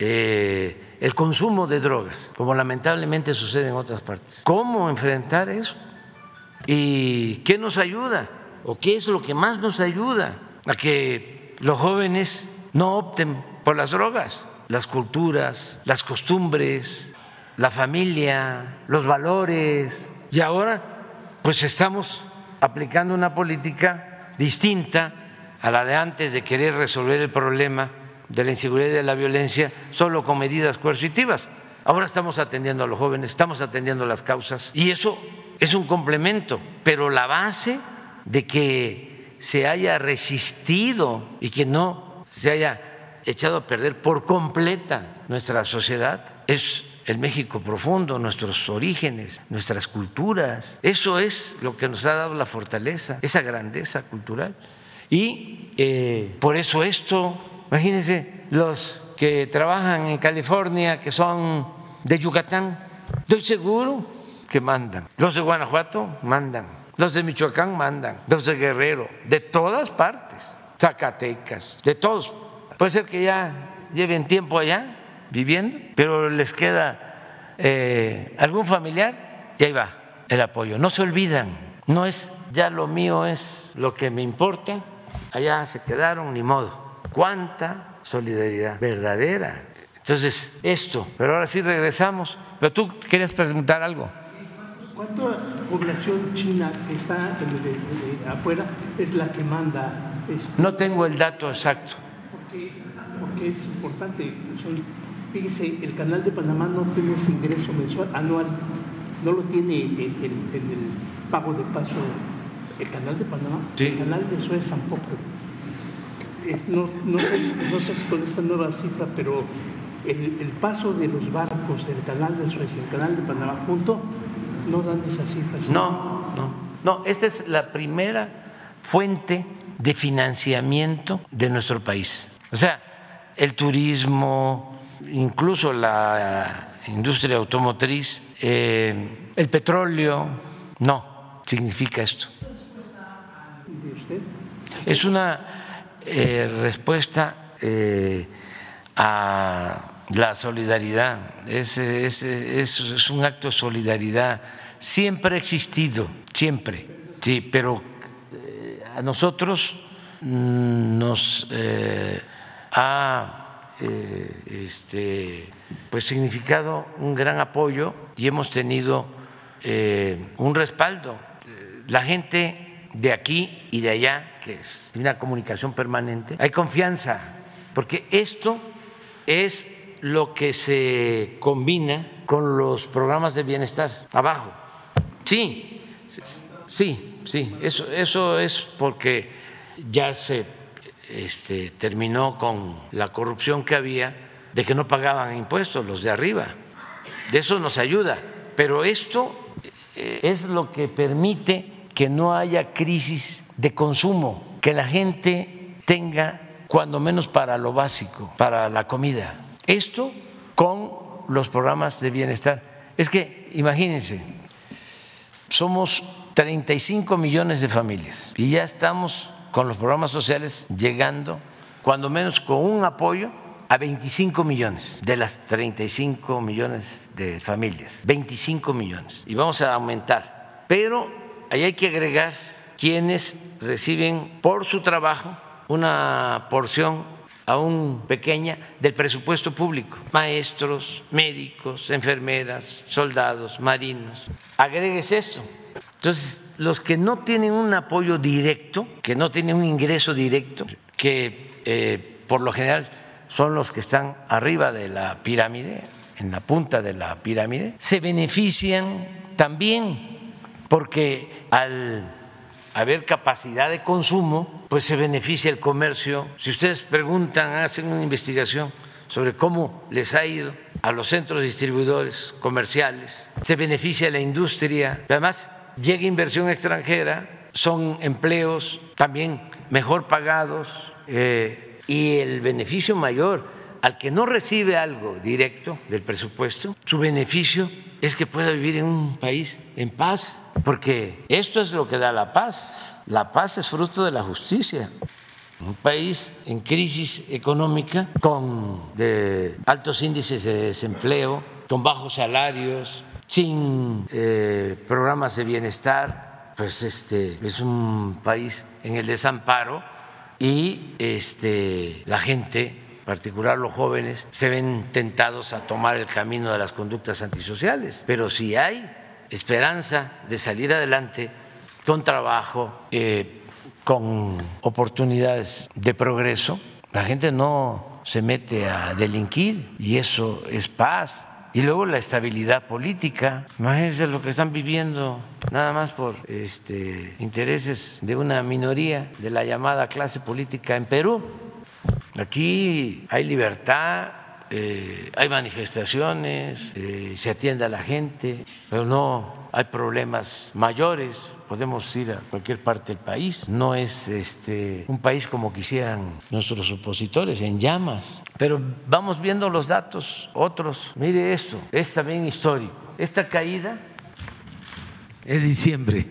eh, el consumo de drogas, como lamentablemente sucede en otras partes. ¿Cómo enfrentar eso? ¿Y qué nos ayuda? O qué es lo que más nos ayuda a que los jóvenes no opten por las drogas, las culturas, las costumbres, la familia, los valores. Y ahora pues estamos aplicando una política distinta a la de antes de querer resolver el problema de la inseguridad y de la violencia solo con medidas coercitivas. Ahora estamos atendiendo a los jóvenes, estamos atendiendo las causas y eso es un complemento, pero la base de que se haya resistido y que no se haya echado a perder por completa nuestra sociedad. Es el México profundo, nuestros orígenes, nuestras culturas. Eso es lo que nos ha dado la fortaleza, esa grandeza cultural. Y eh, por eso esto, imagínense, los que trabajan en California, que son de Yucatán, estoy seguro que mandan. Los de Guanajuato mandan los de Michoacán mandan, los de Guerrero, de todas partes, Zacatecas, de todos. Puede ser que ya lleven tiempo allá viviendo, pero les queda eh, algún familiar y ahí va el apoyo. No se olvidan, no es ya lo mío es lo que me importa, allá se quedaron, ni modo. ¿Cuánta solidaridad verdadera? Entonces, esto, pero ahora sí regresamos. Pero tú querías preguntar algo. ¿Cuánta población china que está afuera es la que manda? Este? No tengo el dato exacto. Porque, porque es importante, son fíjese, el canal de Panamá no tiene ese ingreso mensual, anual, no lo tiene en, el pago de paso. El canal de Panamá, el canal de Suez tampoco. no, no, sé, no sé si con esta nueva cifra, pero el, el, paso de los barcos del canal de Suez y el canal de Panamá junto no dan esas cifras. No, no, no. Esta es la primera fuente de financiamiento de nuestro país. O sea, el turismo, incluso la industria automotriz, eh, el petróleo, no significa esto. Es una eh, respuesta eh, a la solidaridad, es, es, un acto de solidaridad, siempre ha existido, siempre, sí, pero a nosotros nos ha eh, este, pues significado un gran apoyo y hemos tenido eh, un respaldo. La gente de aquí y de allá, que es una comunicación permanente, hay confianza, porque esto es lo que se combina con los programas de bienestar abajo. Sí, sí, sí, eso, eso es porque ya se este, terminó con la corrupción que había de que no pagaban impuestos los de arriba. De eso nos ayuda. Pero esto eh, es lo que permite que no haya crisis de consumo, que la gente tenga cuando menos para lo básico, para la comida. Esto con los programas de bienestar. Es que, imagínense, somos 35 millones de familias y ya estamos con los programas sociales llegando, cuando menos con un apoyo, a 25 millones de las 35 millones de familias, 25 millones. Y vamos a aumentar. Pero ahí hay que agregar quienes reciben por su trabajo una porción aún pequeña del presupuesto público, maestros, médicos, enfermeras, soldados, marinos. Agregues esto. Entonces, los que no tienen un apoyo directo, que no tienen un ingreso directo, que eh, por lo general son los que están arriba de la pirámide, en la punta de la pirámide, se benefician también porque al haber capacidad de consumo, pues se beneficia el comercio. Si ustedes preguntan, hacen una investigación sobre cómo les ha ido a los centros distribuidores comerciales, se beneficia la industria, además llega inversión extranjera, son empleos también mejor pagados eh, y el beneficio mayor al que no recibe algo directo del presupuesto, su beneficio es que pueda vivir en un país en paz, porque esto es lo que da la paz. La paz es fruto de la justicia. Un país en crisis económica, con altos índices de desempleo, con bajos salarios, sin eh, programas de bienestar, pues este es un país en el desamparo y este, la gente, en particular los jóvenes, se ven tentados a tomar el camino de las conductas antisociales. Pero si hay esperanza de salir adelante con trabajo, eh, con oportunidades de progreso, la gente no se mete a delinquir y eso es paz y luego la estabilidad política. Imagínense lo que están viviendo nada más por este, intereses de una minoría de la llamada clase política en Perú. Aquí hay libertad, eh, hay manifestaciones, eh, se atiende a la gente, pero no hay problemas mayores podemos ir a cualquier parte del país. No es este, un país como quisieran nuestros opositores, en llamas. Pero vamos viendo los datos, otros. Mire esto, es también histórico. Esta caída es diciembre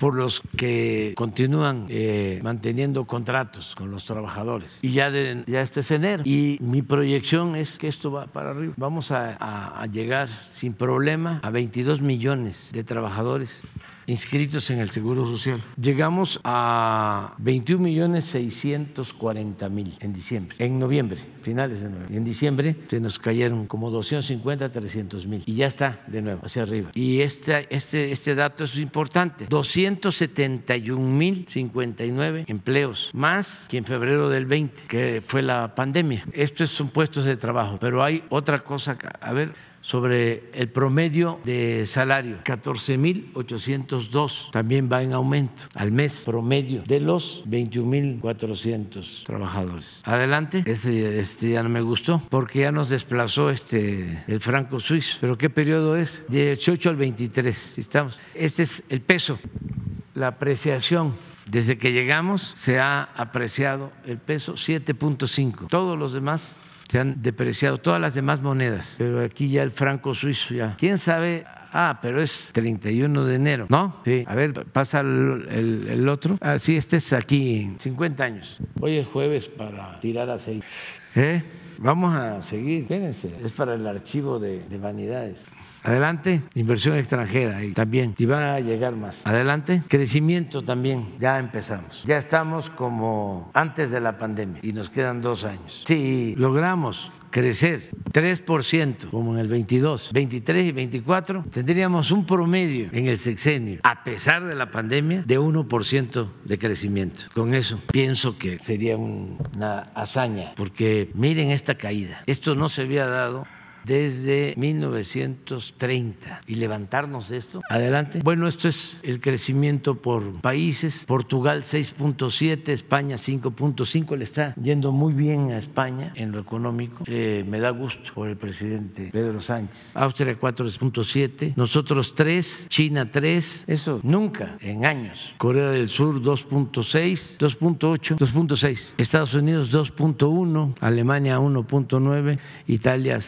por los que continúan eh, manteniendo contratos con los trabajadores. Y ya, de, ya este es enero. Y mi proyección es que esto va para arriba. Vamos a, a llegar sin problema a 22 millones de trabajadores inscritos en el Seguro Social. Llegamos a 21 millones 640 mil en diciembre, en noviembre, finales de noviembre. En diciembre se nos cayeron como 250, 300 mil y ya está de nuevo hacia arriba. Y este, este, este dato es importante, 271 mil 59 empleos, más que en febrero del 20, que fue la pandemia. Estos son puestos de trabajo, pero hay otra cosa, a ver, sobre el promedio de salario, 14.802, también va en aumento al mes promedio de los 21.400 trabajadores. Adelante, este, ya no me gustó porque ya nos desplazó este, el franco suizo, pero ¿qué periodo es? De 18 al 23, estamos. Este es el peso, la apreciación desde que llegamos se ha apreciado el peso 7.5. Todos los demás se han depreciado todas las demás monedas, pero aquí ya el franco suizo ya. ¿Quién sabe? Ah, pero es 31 de enero, ¿no? Sí. A ver, pasa el, el, otro. Ah, sí, este es aquí, 50 años. Hoy es jueves para tirar aceite. ¿Eh? Vamos a seguir. Espérense, es para el archivo de, de vanidades. Adelante, inversión extranjera también, y van a llegar más. Adelante, crecimiento también, ya empezamos. Ya estamos como antes de la pandemia y nos quedan dos años. Si logramos crecer 3% como en el 22, 23 y 24, tendríamos un promedio en el sexenio, a pesar de la pandemia, de 1% de crecimiento. Con eso pienso que sería una hazaña, porque miren esta caída. Esto no se había dado desde 1930 y levantarnos de esto. Adelante. Bueno, esto es el crecimiento por países. Portugal 6.7, España 5.5. Le está yendo muy bien a España en lo económico. Eh, me da gusto por el presidente Pedro Sánchez. Austria 4.7, nosotros 3, China 3. Eso nunca en años. Corea del Sur 2.6, 2.8, 2.6. Estados Unidos 2.1, Alemania 1.9, Italia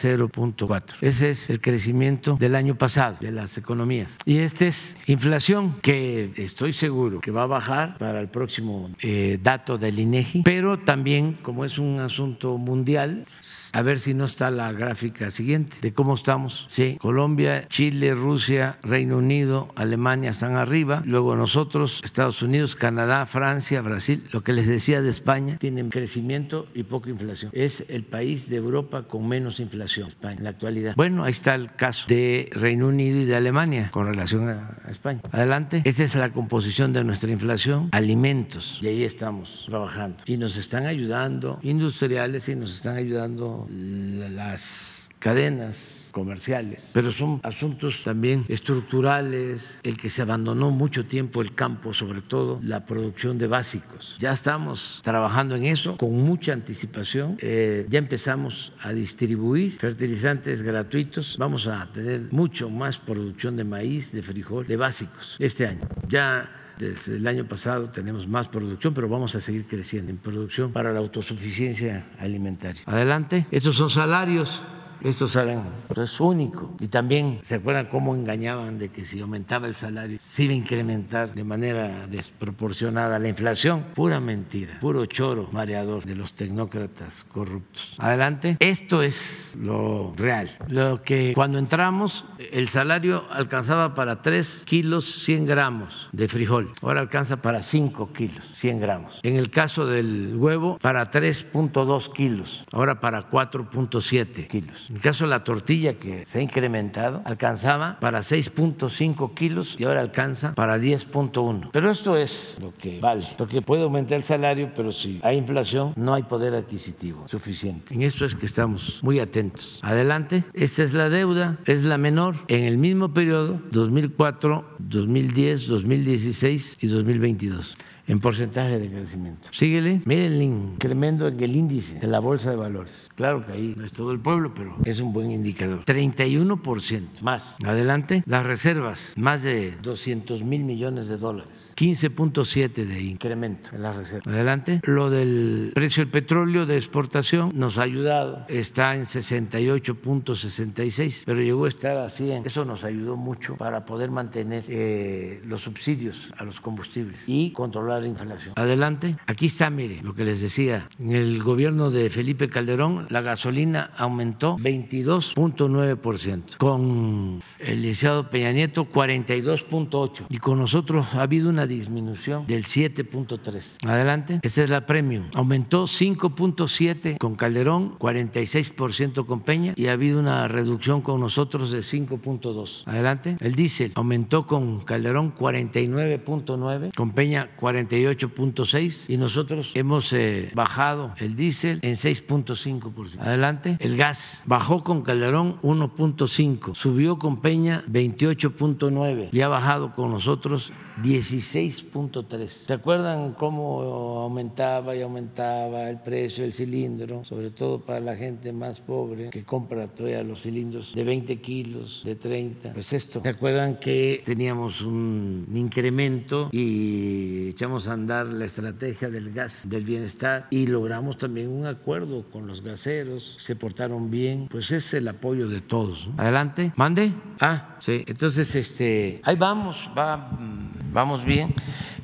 0. Ese es el crecimiento del año pasado de las economías. Y este es inflación, que estoy seguro que va a bajar para el próximo eh, dato del INEGI, pero también, como es un asunto mundial, a ver si no está la gráfica siguiente de cómo estamos. Sí, Colombia, Chile, Rusia, Reino Unido, Alemania están arriba. Luego nosotros, Estados Unidos, Canadá, Francia, Brasil. Lo que les decía de España, tienen crecimiento y poca inflación. Es el país de Europa con menos inflación, España, en la actualidad. Bueno, ahí está el caso de Reino Unido y de Alemania con relación a España. Adelante. Esta es la composición de nuestra inflación. Alimentos. Y ahí estamos trabajando. Y nos están ayudando industriales y nos están ayudando las cadenas comerciales, pero son asuntos también estructurales, el que se abandonó mucho tiempo el campo, sobre todo la producción de básicos. Ya estamos trabajando en eso con mucha anticipación, eh, ya empezamos a distribuir fertilizantes gratuitos, vamos a tener mucho más producción de maíz, de frijol, de básicos este año. Ya el año pasado tenemos más producción, pero vamos a seguir creciendo en producción para la autosuficiencia alimentaria. Adelante. Estos son salarios esto salen, es único. Y también, ¿se acuerdan cómo engañaban de que si aumentaba el salario se iba a incrementar de manera desproporcionada la inflación? Pura mentira, puro choro mareador de los tecnócratas corruptos. Adelante. Esto es lo real. Lo que cuando entramos, el salario alcanzaba para 3 kilos 100 gramos de frijol. Ahora alcanza para 5 kilos 100 gramos. En el caso del huevo, para 3.2 kilos. Ahora para 4.7 kilos. En el caso de la tortilla que se ha incrementado, alcanzaba para 6.5 kilos y ahora alcanza para 10.1. Pero esto es lo que vale, porque puede aumentar el salario, pero si hay inflación no hay poder adquisitivo suficiente. En esto es que estamos muy atentos. Adelante, esta es la deuda, es la menor en el mismo periodo 2004, 2010, 2016 y 2022 en porcentaje de crecimiento. Síguele, miren el incremento en el índice de la bolsa de valores. Claro que ahí no es todo el pueblo, pero es un buen indicador. 31% más. Adelante, las reservas, más de 200 mil millones de dólares. 15.7 de incremento en las reservas. Adelante, lo del precio del petróleo de exportación nos ha ayudado. Está en 68.66, pero llegó a estar a 100. Eso nos ayudó mucho para poder mantener eh, los subsidios a los combustibles y controlar controlar la inflación. Adelante. Aquí está, mire, lo que les decía. En el gobierno de Felipe Calderón, la gasolina aumentó 22.9%. Con el licenciado Peña Nieto, 42.8%. Y con nosotros ha habido una disminución del 7.3%. Adelante. Esta es la premium. Aumentó 5.7% con Calderón, 46% con Peña y ha habido una reducción con nosotros de 5.2%. Adelante. El diésel aumentó con Calderón 49.9%, con Peña 48.6% y nosotros hemos eh, bajado el diésel en 6.5%. Adelante. El gas bajó con Calderón 1.5%, subió con Peña 28.9% y ha bajado con nosotros 16.3. ¿Se acuerdan cómo aumentaba y aumentaba el precio del cilindro, sobre todo para la gente más pobre que compra todavía los cilindros de 20 kilos, de 30? Pues esto, ¿se acuerdan que teníamos un incremento y echamos a andar la estrategia del gas del bienestar y logramos también un acuerdo con los gaseros, se portaron bien, pues es el apoyo de todos. Adelante, mande. Ah, sí, entonces este, ahí vamos, va mm, vamos bien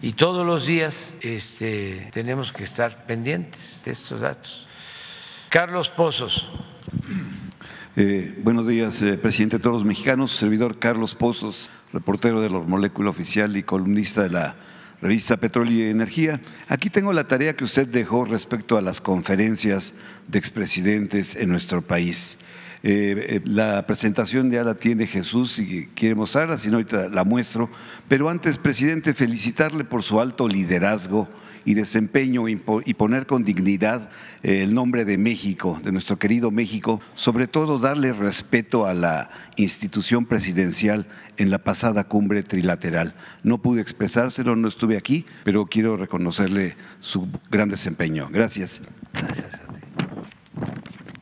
y todos los días este, tenemos que estar pendientes de estos datos. Carlos Pozos. Eh, buenos días, eh, presidente de todos los mexicanos, servidor Carlos Pozos, reportero de los Molécula Oficial y columnista de la revista Petróleo y Energía. Aquí tengo la tarea que usted dejó respecto a las conferencias de expresidentes en nuestro país. Eh, eh, la presentación ya la tiene Jesús y quiere mostrarla, si no ahorita la muestro. Pero antes, presidente, felicitarle por su alto liderazgo y desempeño y poner con dignidad eh, el nombre de México, de nuestro querido México, sobre todo darle respeto a la institución presidencial en la pasada cumbre trilateral. No pude expresárselo, no estuve aquí, pero quiero reconocerle su gran desempeño. Gracias. Gracias a ti.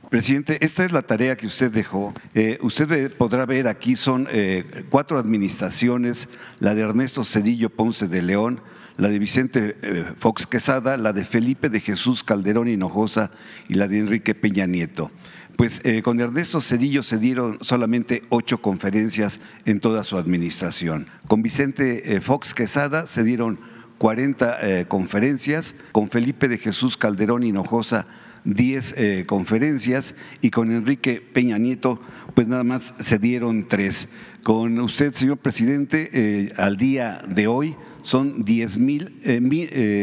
Presidente, esta es la tarea que usted dejó. Eh, usted podrá ver aquí son eh, cuatro administraciones, la de Ernesto Cedillo Ponce de León, la de Vicente eh, Fox Quesada, la de Felipe de Jesús Calderón Hinojosa y la de Enrique Peña Nieto. Pues con Ernesto Cedillo se dieron solamente ocho conferencias en toda su administración. Con Vicente Fox Quesada se dieron 40 conferencias, con Felipe de Jesús Calderón Hinojosa 10 eh, conferencias y con Enrique Peña Nieto, pues nada más se dieron tres. Con usted, señor presidente, eh, al día de hoy son 10 mil, eh,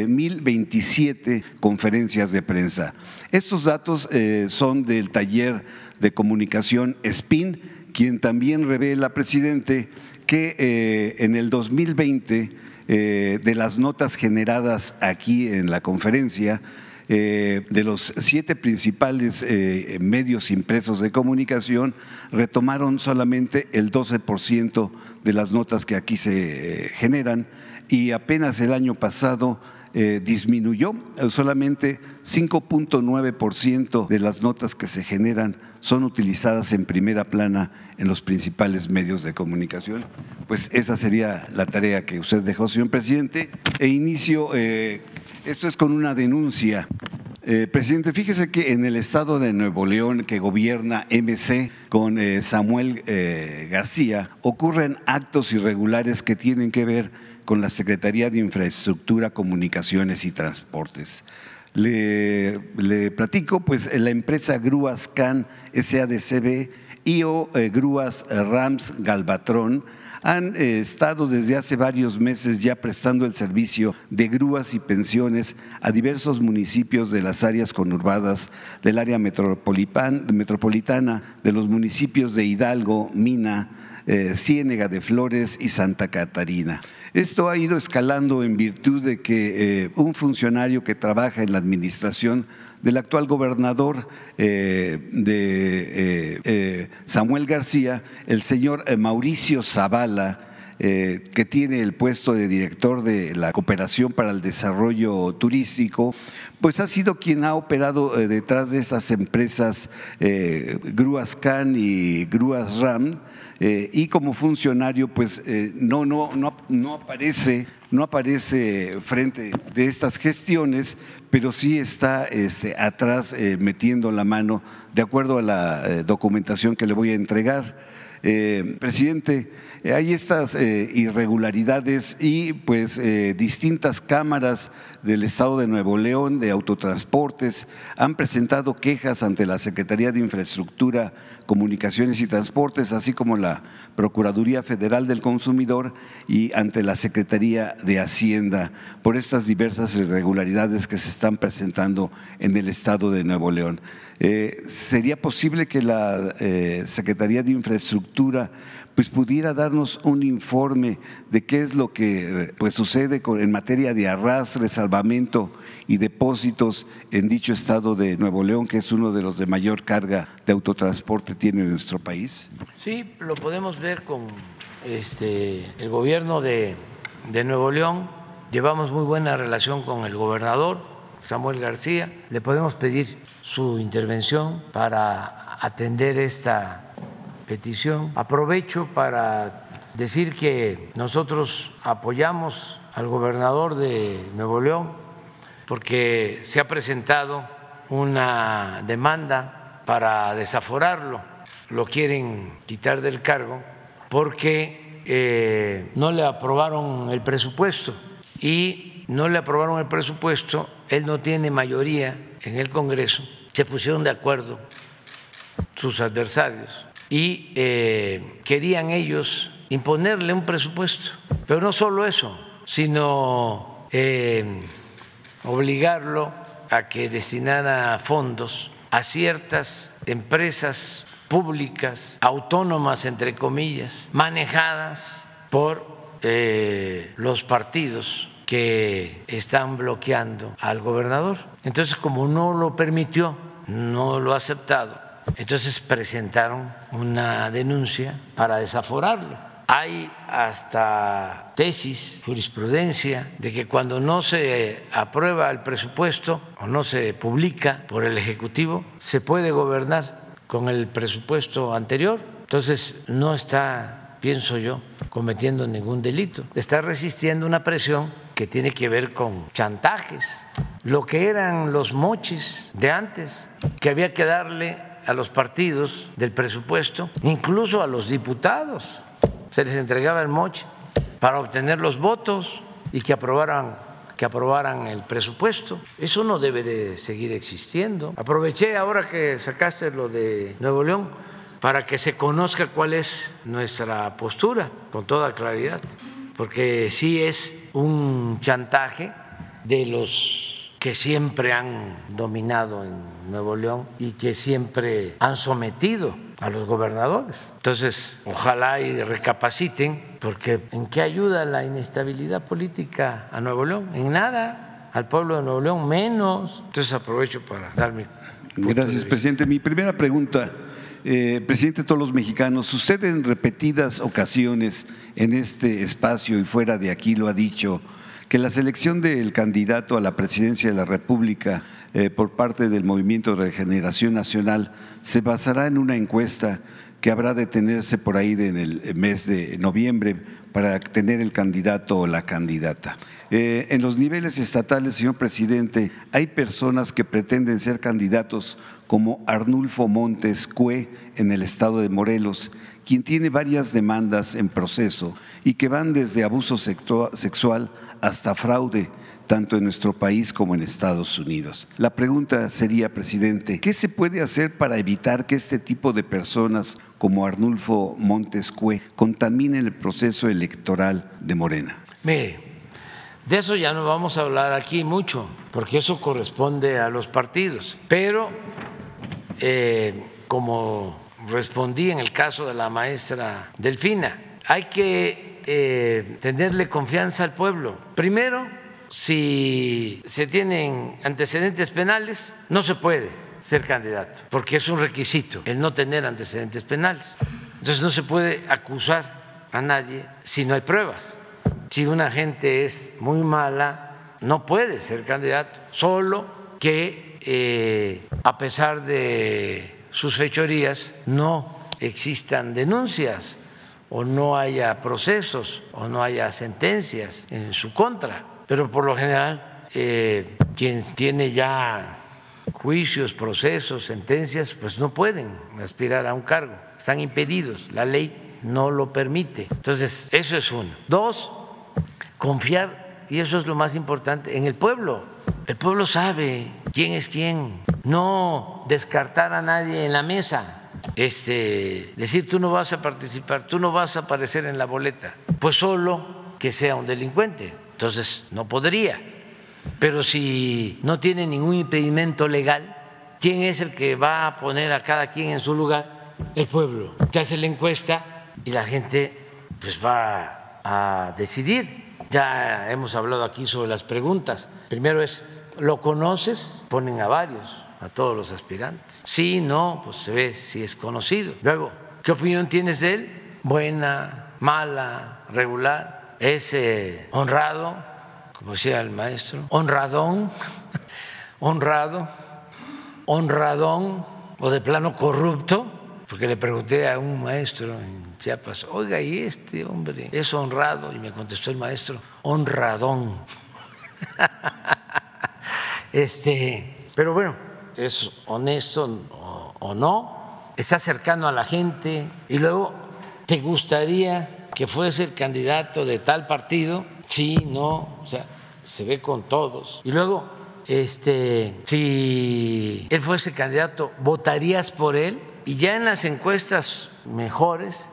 mil, 27 conferencias de prensa. Estos datos son del taller de comunicación SPIN, quien también revela, presidente, que en el 2020 de las notas generadas aquí en la conferencia, eh, de los siete principales eh, medios impresos de comunicación, retomaron solamente el 12% de las notas que aquí se eh, generan y apenas el año pasado disminuyó, solamente 5.9% de las notas que se generan son utilizadas en primera plana en los principales medios de comunicación. Pues esa sería la tarea que usted dejó, señor presidente. E inicio esto es con una denuncia. Eh, presidente, fíjese que en el estado de Nuevo León que gobierna MC con eh, Samuel eh, García ocurren actos irregulares que tienen que ver con la Secretaría de Infraestructura, Comunicaciones y Transportes. Le, platico, pues la empresa Grúas CAN SADCB y o Grúas Rams Galvatrón han eh, estado desde hace varios meses ya prestando el servicio de grúas y pensiones a diversos municipios de las áreas conurbadas del área metropolitana, de los municipios de Hidalgo, Mina, eh, Ciénega de Flores y Santa Catarina. Esto ha ido escalando en virtud de que eh, un funcionario que trabaja en la administración del actual gobernador eh, de eh, eh, Samuel García, el señor Mauricio Zavala, que tiene el puesto de director de la Cooperación para el Desarrollo Turístico, pues ha sido quien ha operado detrás de esas empresas Grúas Can y Grúas Ram, y como funcionario, pues no, no, no, no aparece no aparece frente de estas gestiones, pero sí está este, atrás eh, metiendo la mano de acuerdo a la eh, documentación que le voy a entregar. Eh, presidente, hay estas eh, irregularidades y pues eh, distintas cámaras del Estado de Nuevo León de autotransportes han presentado quejas ante la Secretaría de Infraestructura, Comunicaciones y Transportes, así como la Procuraduría Federal del Consumidor y ante la Secretaría de Hacienda por estas diversas irregularidades que se están presentando en el Estado de Nuevo León. Eh, ¿Sería posible que la Secretaría de Infraestructura pues pudiera darnos un informe de qué es lo que pues, sucede en materia de arrastre, salvamento y depósitos en dicho estado de Nuevo León, que es uno de los de mayor carga de autotransporte tiene en nuestro país. Sí, lo podemos ver con este, el gobierno de, de Nuevo León. Llevamos muy buena relación con el gobernador Samuel García. Le podemos pedir su intervención para atender esta petición. Aprovecho para decir que nosotros apoyamos al gobernador de Nuevo León porque se ha presentado una demanda para desaforarlo. Lo quieren quitar del cargo porque eh, no le aprobaron el presupuesto y no le aprobaron el presupuesto, él no tiene mayoría en el Congreso, se pusieron de acuerdo sus adversarios y eh, querían ellos imponerle un presupuesto. Pero no solo eso, sino eh, obligarlo a que destinara fondos a ciertas empresas públicas, autónomas, entre comillas, manejadas por eh, los partidos que están bloqueando al gobernador. Entonces, como no lo permitió, no lo ha aceptado, entonces presentaron una denuncia para desaforarlo. Hay hasta tesis, jurisprudencia, de que cuando no se aprueba el presupuesto o no se publica por el Ejecutivo, se puede gobernar con el presupuesto anterior. Entonces no está, pienso yo, cometiendo ningún delito. Está resistiendo una presión que tiene que ver con chantajes, lo que eran los moches de antes, que había que darle a los partidos del presupuesto, incluso a los diputados. Se les entregaba el moche para obtener los votos y que aprobaran que aprobaran el presupuesto. Eso no debe de seguir existiendo. Aproveché ahora que sacaste lo de Nuevo León para que se conozca cuál es nuestra postura con toda claridad, porque sí es un chantaje de los que siempre han dominado en Nuevo León y que siempre han sometido a los gobernadores. Entonces, ojalá y recapaciten, porque ¿en qué ayuda la inestabilidad política a Nuevo León? En nada. Al pueblo de Nuevo León menos. Entonces aprovecho para dar mi... Gracias, presidente. Mi primera pregunta, eh, presidente de todos los mexicanos, usted en repetidas ocasiones en este espacio y fuera de aquí lo ha dicho, que la selección del candidato a la presidencia de la República eh, por parte del Movimiento de Regeneración Nacional se basará en una encuesta que habrá de tenerse por ahí en el mes de noviembre para tener el candidato o la candidata. Eh, en los niveles estatales, señor presidente, hay personas que pretenden ser candidatos como Arnulfo Montes Cue en el estado de Morelos, quien tiene varias demandas en proceso y que van desde abuso sexual hasta fraude tanto en nuestro país como en Estados Unidos. La pregunta sería, presidente, ¿qué se puede hacer para evitar que este tipo de personas como Arnulfo Montescue contaminen el proceso electoral de Morena? Mire, de eso ya no vamos a hablar aquí mucho, porque eso corresponde a los partidos, pero eh, como respondí en el caso de la maestra Delfina, hay que eh, tenerle confianza al pueblo. Primero, si se tienen antecedentes penales, no se puede ser candidato, porque es un requisito el no tener antecedentes penales. Entonces no se puede acusar a nadie si no hay pruebas. Si una gente es muy mala, no puede ser candidato, solo que eh, a pesar de sus fechorías no existan denuncias o no haya procesos o no haya sentencias en su contra. Pero por lo general, eh, quien tiene ya juicios, procesos, sentencias, pues no pueden aspirar a un cargo. están impedidos, la ley no lo permite. Entonces, eso es uno. Dos, confiar, y eso es lo más importante, en el pueblo. El pueblo sabe quién es quién, no descartar a nadie en la mesa. Este, decir tú no vas a participar, tú no vas a aparecer en la boleta, pues solo que sea un delincuente. Entonces no podría. Pero si no tiene ningún impedimento legal, ¿quién es el que va a poner a cada quien en su lugar? El pueblo. Te hace la encuesta y la gente pues va a decidir. Ya hemos hablado aquí sobre las preguntas. Primero es, ¿lo conoces? Ponen a varios, a todos los aspirantes. Sí, no, pues se ve si es conocido. Luego, ¿qué opinión tienes de él? Buena, mala, regular. ¿Es eh, honrado? Como decía el maestro. ¿Honradón? ¿Honrado? ¿Honradón? ¿O de plano corrupto? Porque le pregunté a un maestro en Chiapas, oiga, ¿y este hombre es honrado? Y me contestó el maestro, honradón. Este, pero bueno, es honesto o, no, está cercano a la gente y luego te gustaría que fuese el candidato de tal partido, sí, no, o sea, se ve con todos. Y luego, este, si él fuese candidato, ¿votarías por él? Y ya en las encuestas mejores,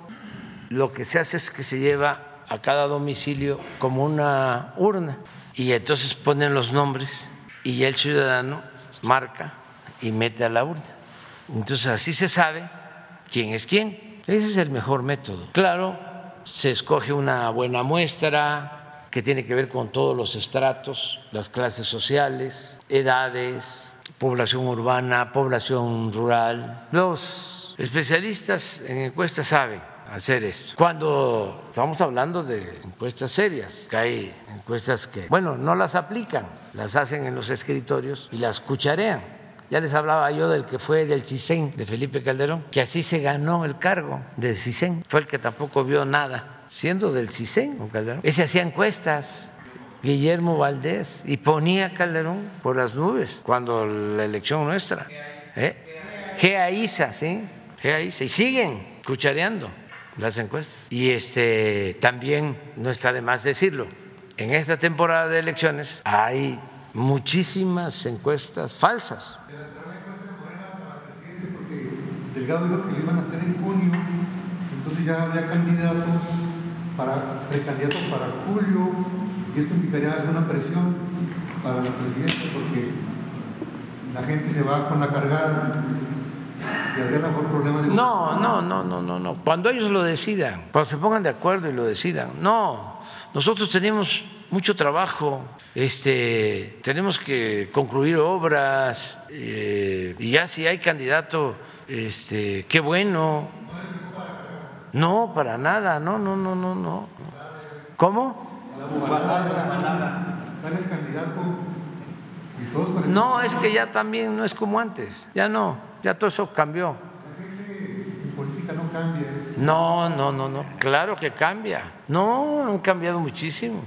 lo que se hace es que se lleva a cada domicilio como una urna y entonces ponen los nombres y ya el ciudadano marca y mete a la urna. Entonces así se sabe quién es quién. Ese es el mejor método. Claro, se escoge una buena muestra que tiene que ver con todos los estratos, las clases sociales, edades, población urbana, población rural. Los especialistas en encuestas saben hacer esto. Cuando estamos hablando de encuestas serias, que hay encuestas que, bueno, no las aplican, las hacen en los escritorios y las cucharean. Ya les hablaba yo del que fue del CISEN de Felipe Calderón, que así se ganó el cargo del CISEN. Fue el que tampoco vio nada, siendo del CISEN, con Calderón. Ese hacía encuestas, Guillermo Valdés, y ponía a Calderón por las nubes cuando la elección nuestra. ¿Eh? GAISA, ¿sí? GAISA. Y siguen cuchareando las encuestas. Y este, también no está de más decirlo, en esta temporada de elecciones hay muchísimas encuestas falsas. Delgado dijo que lo iban a hacer en junio, entonces ya habría candidato para precandidato para julio, y esto implicaría alguna presión para la presidencia porque la gente se va con la cargada no, no, no, no, no, no. Cuando ellos lo decidan, cuando se pongan de acuerdo y lo decidan. No, nosotros tenemos mucho trabajo, este, tenemos que concluir obras eh, y ya si hay candidato, este, qué bueno. No, para nada, no, no, no, no, no. ¿Cómo? No, es que ya también no es como antes, ya no. Ya todo eso cambió. No, no, no, no. Claro que cambia. No, han cambiado muchísimo.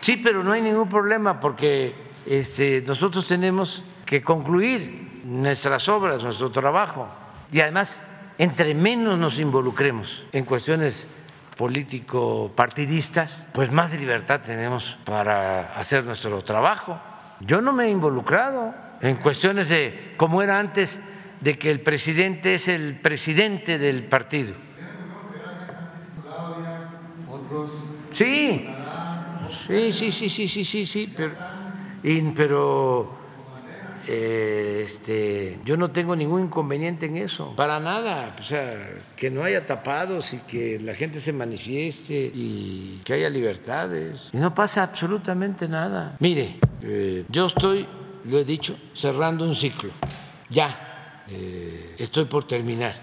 Sí, pero no hay ningún problema porque este, nosotros tenemos que concluir nuestras obras, nuestro trabajo. Y además, entre menos nos involucremos en cuestiones político-partidistas, pues más libertad tenemos para hacer nuestro trabajo. Yo no me he involucrado en cuestiones de cómo era antes de que el presidente es el presidente del partido. Sí, sí, sí, sí, sí, sí, sí, sí, pero, pero eh, este, yo no tengo ningún inconveniente en eso, para nada, o sea, que no haya tapados y que la gente se manifieste y que haya libertades. Y no pasa absolutamente nada. Mire, eh, yo estoy lo he dicho, cerrando un ciclo. Ya eh, estoy por terminar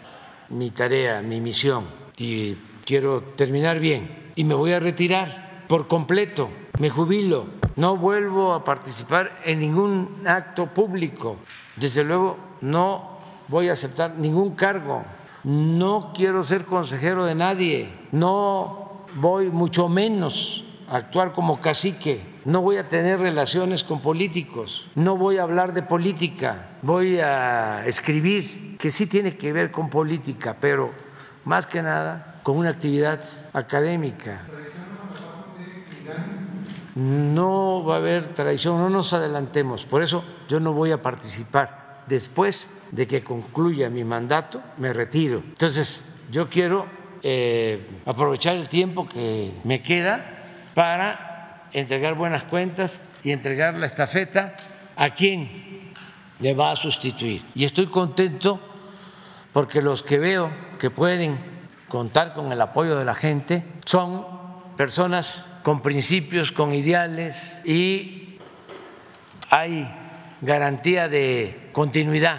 mi tarea, mi misión, y quiero terminar bien. Y me voy a retirar por completo, me jubilo, no vuelvo a participar en ningún acto público. Desde luego, no voy a aceptar ningún cargo. No quiero ser consejero de nadie. No voy mucho menos a actuar como cacique no voy a tener relaciones con políticos, no voy a hablar de política, voy a escribir que sí tiene que ver con política, pero más que nada con una actividad académica. No va a haber traición, no nos adelantemos. Por eso yo no voy a participar. Después de que concluya mi mandato, me retiro. Entonces, yo quiero eh, aprovechar el tiempo que me queda para entregar buenas cuentas y entregar la estafeta a quien le va a sustituir. Y estoy contento porque los que veo que pueden contar con el apoyo de la gente son personas con principios, con ideales y hay garantía de continuidad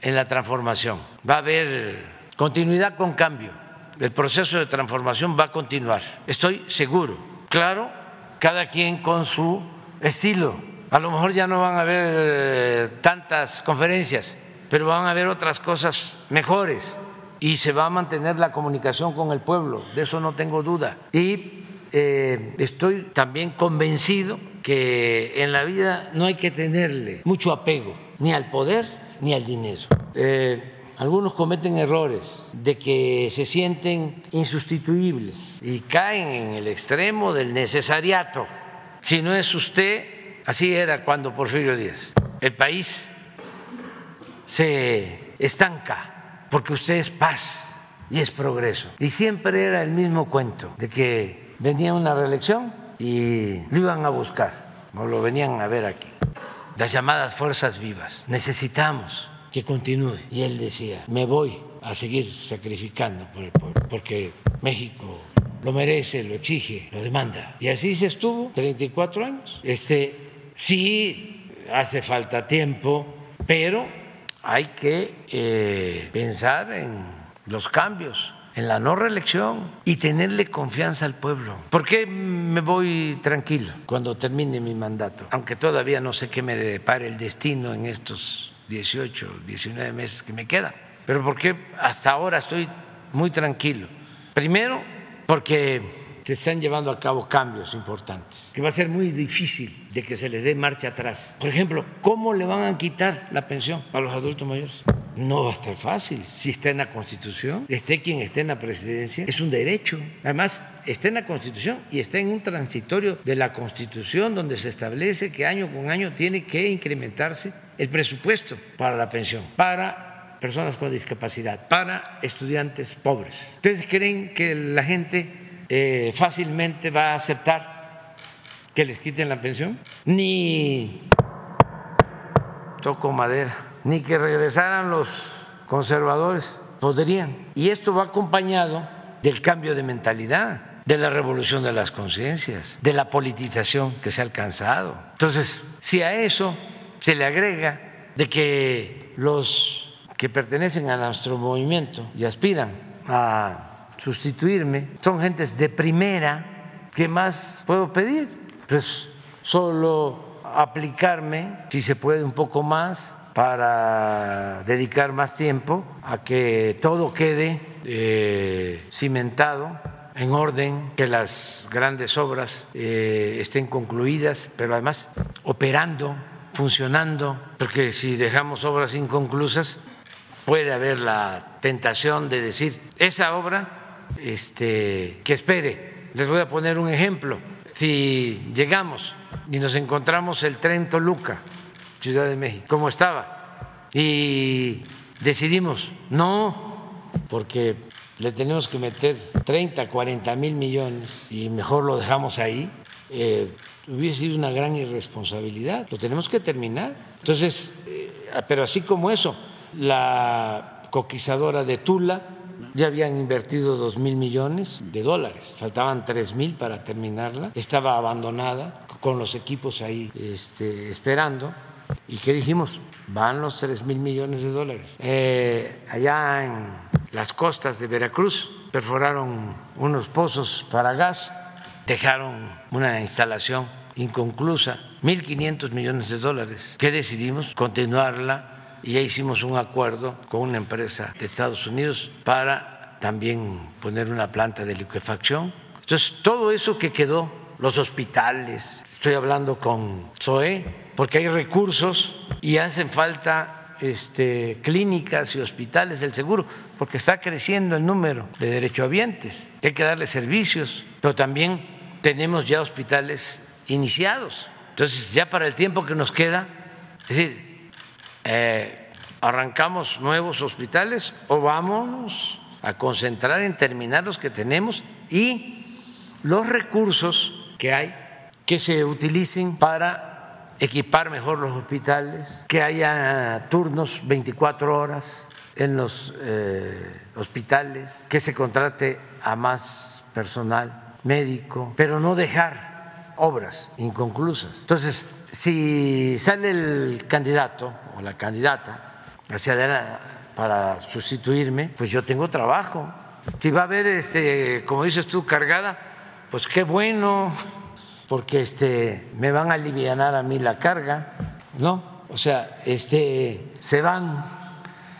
en la transformación. Va a haber continuidad con cambio. El proceso de transformación va a continuar. Estoy seguro. Claro, cada quien con su estilo. A lo mejor ya no van a haber eh, tantas conferencias, pero van a haber otras cosas mejores y se va a mantener la comunicación con el pueblo, de eso no tengo duda. Y eh, estoy también convencido que en la vida no hay que tenerle mucho apego ni al poder ni al dinero. Eh, algunos cometen errores de que se sienten insustituibles y caen en el extremo del necesariato. Si no es usted, así era cuando Porfirio Díaz. El país se estanca porque usted es paz y es progreso. Y siempre era el mismo cuento de que venía una reelección y lo iban a buscar o lo venían a ver aquí. Las llamadas fuerzas vivas. Necesitamos que continúe. Y él decía, me voy a seguir sacrificando por el pueblo, porque México lo merece, lo exige, lo demanda. Y así se estuvo 34 años. Este, sí hace falta tiempo, pero hay que eh, pensar en los cambios en la no reelección y tenerle confianza al pueblo. ¿Por qué me voy tranquilo cuando termine mi mandato? Aunque todavía no sé qué me depare el destino en estos 18, 19 meses que me quedan. Pero porque hasta ahora estoy muy tranquilo. Primero, porque se están llevando a cabo cambios importantes, que va a ser muy difícil de que se les dé marcha atrás. Por ejemplo, ¿cómo le van a quitar la pensión a los adultos mayores? No va a estar fácil. Si está en la Constitución, esté quien esté en la presidencia, es un derecho. Además, está en la Constitución y está en un transitorio de la Constitución donde se establece que año con año tiene que incrementarse el presupuesto para la pensión, para personas con discapacidad, para estudiantes pobres. ¿Ustedes creen que la gente eh, fácilmente va a aceptar que les quiten la pensión? Ni toco madera, ni que regresaran los conservadores, podrían. Y esto va acompañado del cambio de mentalidad, de la revolución de las conciencias, de la politización que se ha alcanzado. Entonces, si a eso se le agrega de que los que pertenecen a nuestro movimiento y aspiran a sustituirme son gentes de primera, ¿qué más puedo pedir? Pues solo aplicarme, si se puede un poco más, para dedicar más tiempo a que todo quede eh, cimentado en orden, que las grandes obras eh, estén concluidas, pero además operando funcionando, porque si dejamos obras inconclusas puede haber la tentación de decir, esa obra, este, que espere. Les voy a poner un ejemplo. Si llegamos y nos encontramos el tren Toluca, Ciudad de México, como estaba, y decidimos, no, porque le tenemos que meter 30, 40 mil millones y mejor lo dejamos ahí, eh, hubiese sido una gran irresponsabilidad. Lo tenemos que terminar. Entonces, eh, pero así como eso, la coquizadora de Tula ya habían invertido dos mil millones de dólares, faltaban tres mil para terminarla, estaba abandonada con los equipos ahí este, esperando. ¿Y qué dijimos? Van los tres mil millones de dólares. Eh, allá en las costas de Veracruz perforaron unos pozos para gas dejaron una instalación inconclusa, 1.500 millones de dólares, que decidimos continuarla y ya hicimos un acuerdo con una empresa de Estados Unidos para también poner una planta de liquefacción. Entonces, todo eso que quedó, los hospitales, estoy hablando con SOE, porque hay recursos y hacen falta este, clínicas y hospitales del seguro, porque está creciendo el número de derechohabientes, hay que darle servicios, pero también tenemos ya hospitales iniciados. Entonces, ya para el tiempo que nos queda, es decir, eh, arrancamos nuevos hospitales o vamos a concentrar en terminar los que tenemos y los recursos que hay que se utilicen para equipar mejor los hospitales, que haya turnos 24 horas en los eh, hospitales, que se contrate a más personal médico, pero no dejar obras inconclusas. Entonces, si sale el candidato o la candidata hacia adelante para sustituirme, pues yo tengo trabajo. Si va a haber, este, como dices tú, cargada, pues qué bueno, porque este, me van a aliviar a mí la carga, ¿no? O sea, este, se van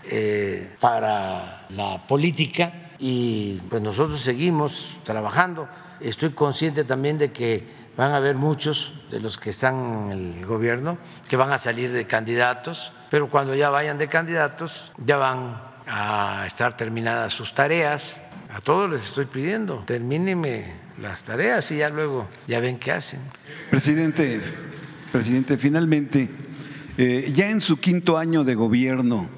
eh, para la política y pues nosotros seguimos trabajando. Estoy consciente también de que van a haber muchos de los que están en el gobierno que van a salir de candidatos pero cuando ya vayan de candidatos ya van a estar terminadas sus tareas. A todos les estoy pidiendo, termínenme las tareas y ya luego ya ven qué hacen. Presidente, presidente, finalmente, eh, ya en su quinto año de gobierno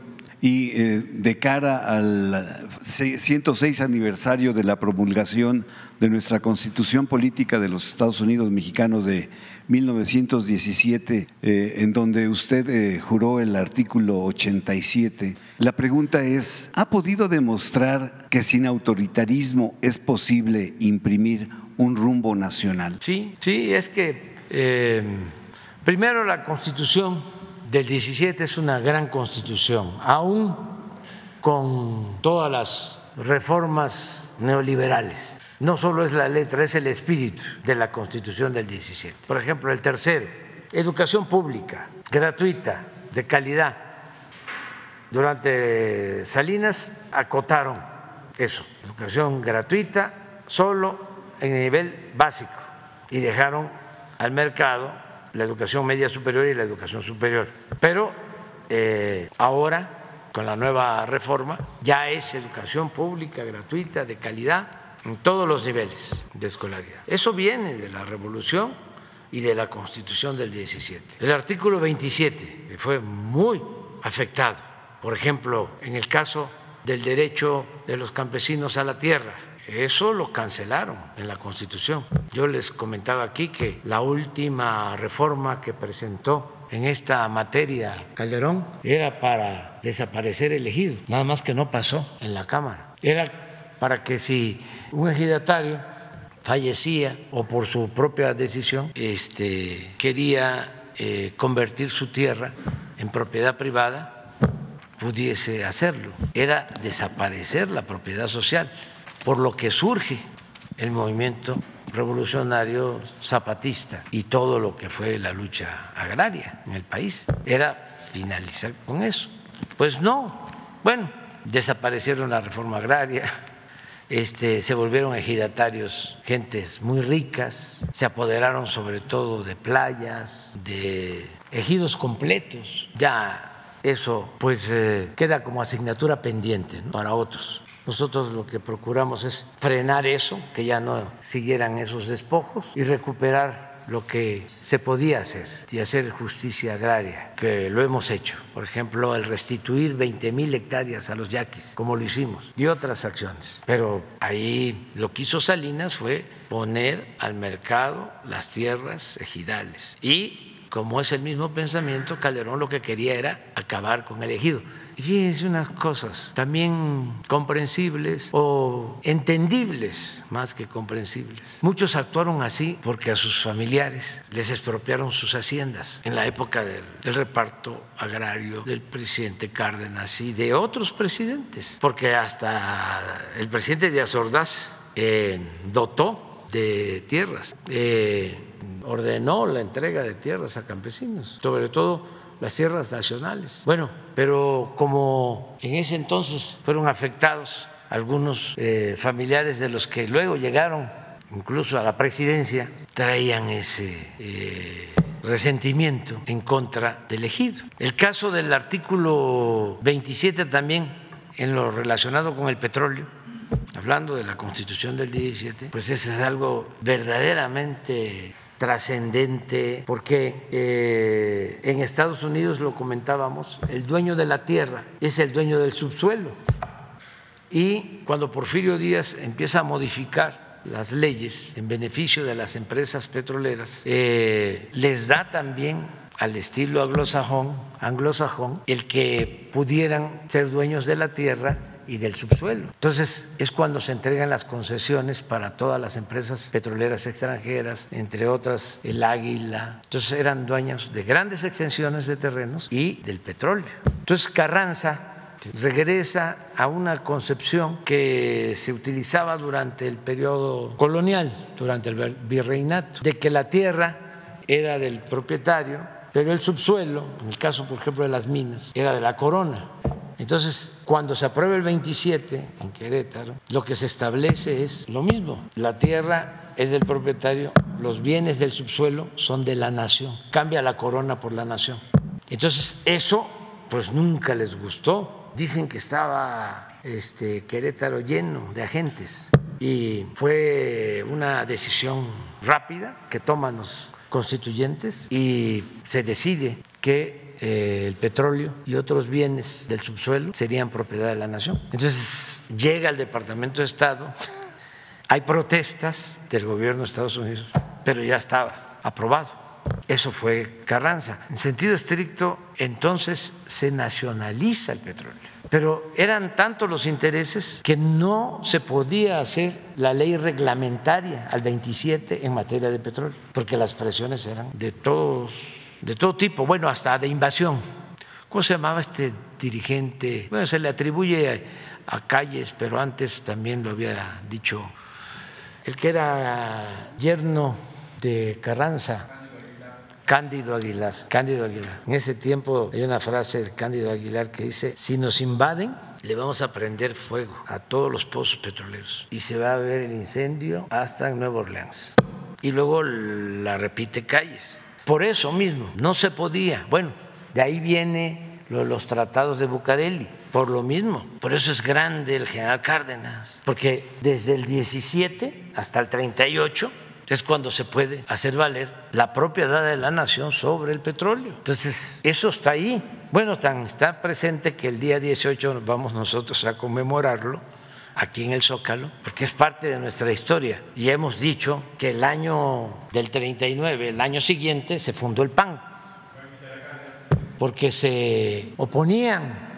y eh, de cara al 106 aniversario de la promulgación de nuestra Constitución Política de los Estados Unidos Mexicanos de 1917, eh, en donde usted eh, juró el artículo 87. La pregunta es, ¿ha podido demostrar que sin autoritarismo es posible imprimir un rumbo nacional? Sí, sí, es que em, primero la constitución del 17 es una gran constitución, aún con todas las reformas neoliberales no solo es la letra, es el espíritu de la Constitución del 17. Por ejemplo, el tercero, educación pública, gratuita, de calidad. Durante Salinas acotaron eso, educación gratuita solo en el nivel básico y dejaron al mercado la educación media superior y la educación superior. Pero eh, ahora, con la nueva reforma, ya es educación pública, gratuita, de calidad en todos los niveles de escolaridad. Eso viene de la revolución y de la constitución del 17. El artículo 27, que fue muy afectado, por ejemplo, en el caso del derecho de los campesinos a la tierra, eso lo cancelaron en la Constitución. Yo les comentaba aquí que la última reforma que presentó en esta materia Calderón era para desaparecer el ejido, nada más que no pasó en la Cámara. Era para que si un ejidatario fallecía o por su propia decisión este, quería eh, convertir su tierra en propiedad privada, pudiese hacerlo. Era desaparecer la propiedad social, por lo que surge el movimiento revolucionario zapatista y todo lo que fue la lucha agraria en el país. Era finalizar con eso. Pues no, bueno, desaparecieron la reforma agraria, este, se volvieron ejidatarios gentes muy ricas, se apoderaron sobre todo de playas, de ejidos completos. Ya eso pues eh, queda como asignatura pendiente para otros. Nosotros lo que procuramos es frenar eso, que ya no siguieran esos despojos y recuperar lo que se podía hacer y hacer justicia agraria, que lo hemos hecho. Por ejemplo, el restituir 20 mil hectáreas a los yaquis, como lo hicimos, y otras acciones. Pero ahí lo que hizo Salinas fue poner al mercado las tierras ejidales. Y como es el mismo pensamiento, Calderón lo que quería era acabar con el ejido. Fíjense unas cosas también comprensibles o entendibles más que comprensibles. Muchos actuaron así porque a sus familiares les expropiaron sus haciendas en la época del, reparto agrario del presidente Cárdenas y de otros presidentes, porque hasta el presidente Díaz Ordaz eh, dotó de tierras, eh, ordenó la entrega de tierras a campesinos, sobre todo las tierras nacionales. Bueno, pero como en ese entonces fueron afectados algunos eh, familiares de los que luego llegaron incluso a la presidencia, traían ese eh, resentimiento en contra del ejido. El caso del artículo 27 también en lo relacionado con el petróleo, hablando de la constitución del 17, pues ese es algo verdaderamente trascendente, porque eh, en Estados Unidos lo comentábamos, el dueño de la tierra es el dueño del subsuelo. Y cuando Porfirio Díaz empieza a modificar las leyes en beneficio de las empresas petroleras, eh, les da también al estilo anglosajón, anglosajón el que pudieran ser dueños de la tierra y del subsuelo. Entonces es cuando se entregan las concesiones para todas las empresas petroleras extranjeras, entre otras el Águila. Entonces eran dueños de grandes extensiones de terrenos y del petróleo. Entonces Carranza regresa a una concepción que se utilizaba durante el periodo colonial, durante el virreinato, de que la tierra era del propietario, pero el subsuelo, en el caso por ejemplo de las minas, era de la corona. Entonces, cuando se aprueba el 27 en Querétaro, lo que se establece es lo mismo. La tierra es del propietario, los bienes del subsuelo son de la nación. Cambia la corona por la nación. Entonces, eso pues nunca les gustó. Dicen que estaba este, Querétaro lleno de agentes y fue una decisión rápida que toman los constituyentes y se decide que eh, el petróleo y otros bienes del subsuelo serían propiedad de la nación. Entonces llega al Departamento de Estado, hay protestas del gobierno de Estados Unidos, pero ya estaba aprobado. Eso fue Carranza. En sentido estricto, entonces se nacionaliza el petróleo. Pero eran tantos los intereses que no se podía hacer la ley reglamentaria al 27 en materia de petróleo, porque las presiones eran de todos de todo tipo, bueno, hasta de invasión. ¿Cómo se llamaba este dirigente? Bueno, se le atribuye a, Calles, pero antes también lo había dicho el que era yerno de Carranza. Cándido Aguilar, Cándido Aguilar. En ese tiempo hay una frase de Cándido Aguilar que dice, si nos invaden, le vamos a prender fuego a todos los pozos petroleros y se va a ver el incendio hasta Nueva Orleans. Y luego la repite Calles. Por eso mismo, no se podía. Bueno, de ahí viene los tratados de Bucareli, por lo mismo. Por eso es grande el general Cárdenas, porque desde el 17 hasta el 38 es cuando se puede hacer valer la propiedad de la nación sobre el petróleo. Entonces, eso está ahí. Bueno, tan está presente que el día 18 vamos nosotros a conmemorarlo aquí en el Zócalo, porque es parte de nuestra historia. Y hemos dicho que el año del 39, el año siguiente, se fundó el PAN, porque se oponían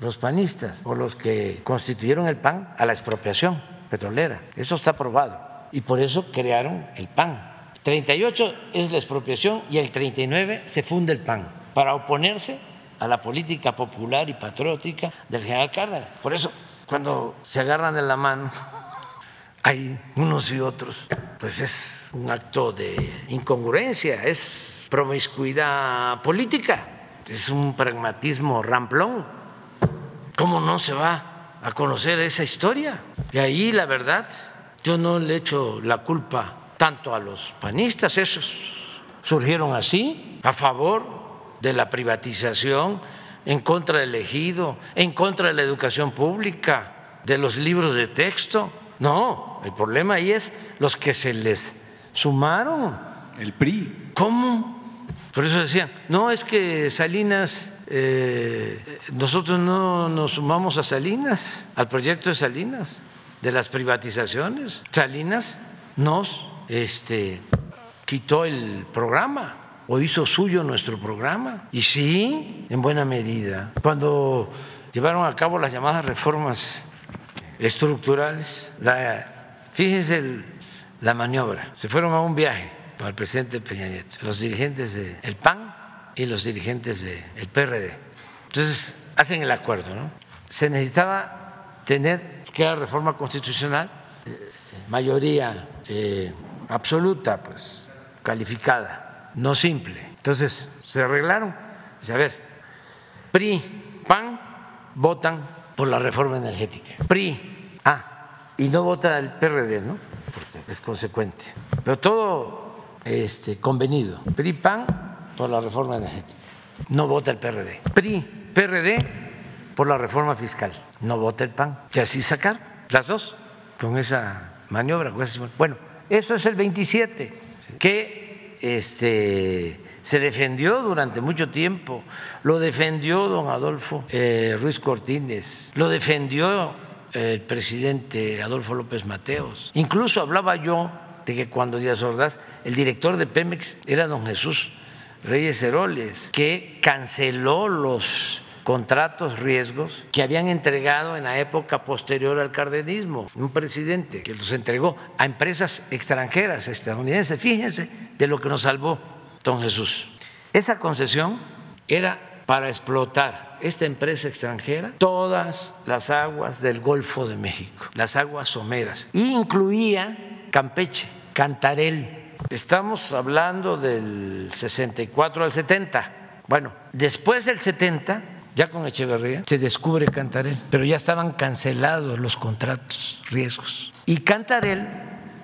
los panistas o los que constituyeron el PAN a la expropiación petrolera. Eso está aprobado. Y por eso crearon el PAN. 38 es la expropiación y el 39 se funda el PAN, para oponerse a la política popular y patriótica del general Cárdenas. Por eso cuando se agarran de la mano, hay unos y otros, pues es un acto de incongruencia, es promiscuidad política, es un pragmatismo ramplón. ¿Cómo no se va a conocer esa historia? Y ahí la verdad, yo no le echo la culpa tanto a los panistas, esos surgieron así, a favor de la privatización en contra del ejido, en contra de la educación pública, de los libros de texto. No, el problema ahí es los que se les sumaron. El PRI. ¿Cómo? Por eso decían, no es que Salinas, eh, nosotros no nos sumamos a Salinas, al proyecto de Salinas, de las privatizaciones. Salinas nos este, quitó el programa o hizo suyo nuestro programa. Y sí, en buena medida. Cuando llevaron a cabo las llamadas reformas estructurales, fíjense la maniobra, se fueron a un viaje con el presidente Peña Nieto, los dirigentes del PAN y los dirigentes del PRD. Entonces, hacen el acuerdo, ¿no? Se necesitaba tener, que era reforma constitucional, eh, mayoría eh, absoluta, pues, calificada no simple. Entonces se arreglaron. Dice, a ver, PRI, PAN votan por la reforma energética. PRI, ah, y no vota el PRD, ¿no? Porque es consecuente. Pero todo este, convenido. PRI, PAN por la reforma energética. No vota el PRD. PRI, PRD por la reforma fiscal. No vota el PAN. Y así sacar las dos con esa maniobra. Bueno, eso es el 27, que este, se defendió durante mucho tiempo. Lo defendió don Adolfo eh, Ruiz Cortines, lo defendió el presidente Adolfo López Mateos. Incluso hablaba yo de que cuando Díaz Ordaz, el director de Pemex era don Jesús Reyes Heroles, que canceló los contratos riesgos que habían entregado en la época posterior al cardenismo, un presidente que los entregó a empresas extranjeras, estadounidenses. Fíjense de lo que nos salvó don Jesús. Esa concesión era para explotar esta empresa extranjera todas las aguas del Golfo de México, las aguas someras, incluía Campeche, Cantarel, Estamos hablando del 64 al 70. Bueno, después del 70, ya con Echeverría, se descubre Cantarel, pero ya estaban cancelados los contratos, riesgos. Y Cantarel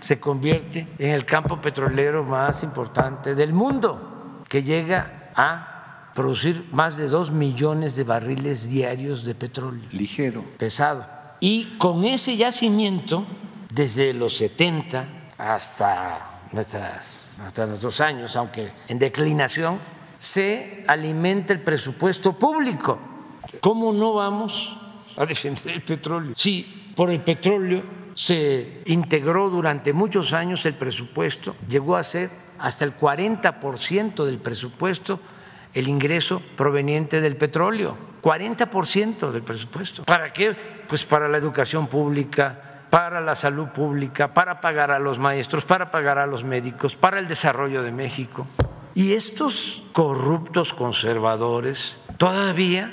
se convierte en el campo petrolero más importante del mundo, que llega a producir más de dos millones de barriles diarios de petróleo. Ligero. Pesado. Y con ese yacimiento, desde los 70 hasta nuestras, hasta nuestros años, aunque en declinación, se alimenta el presupuesto público. ¿Cómo no vamos a defender el petróleo? Sí, por el petróleo se integró durante muchos años el presupuesto, llegó a ser hasta el 40% del presupuesto el ingreso proveniente del petróleo, 40% del presupuesto. ¿Para qué? Pues para la educación pública, para la salud pública, para pagar a los maestros, para pagar a los médicos, para el desarrollo de México. Y estos corruptos conservadores todavía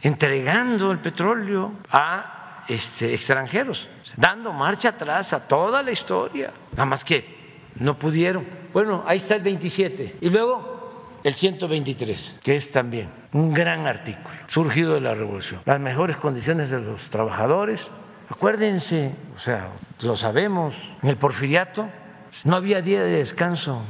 entregando el petróleo a este, extranjeros, dando marcha atrás a toda la historia. Nada más que no pudieron. Bueno, ahí está el 27. Y luego el 123, que es también un gran artículo surgido de la revolución. Las mejores condiciones de los trabajadores, Acuérdense, o sea, lo sabemos, en el porfiriato no había día de descanso,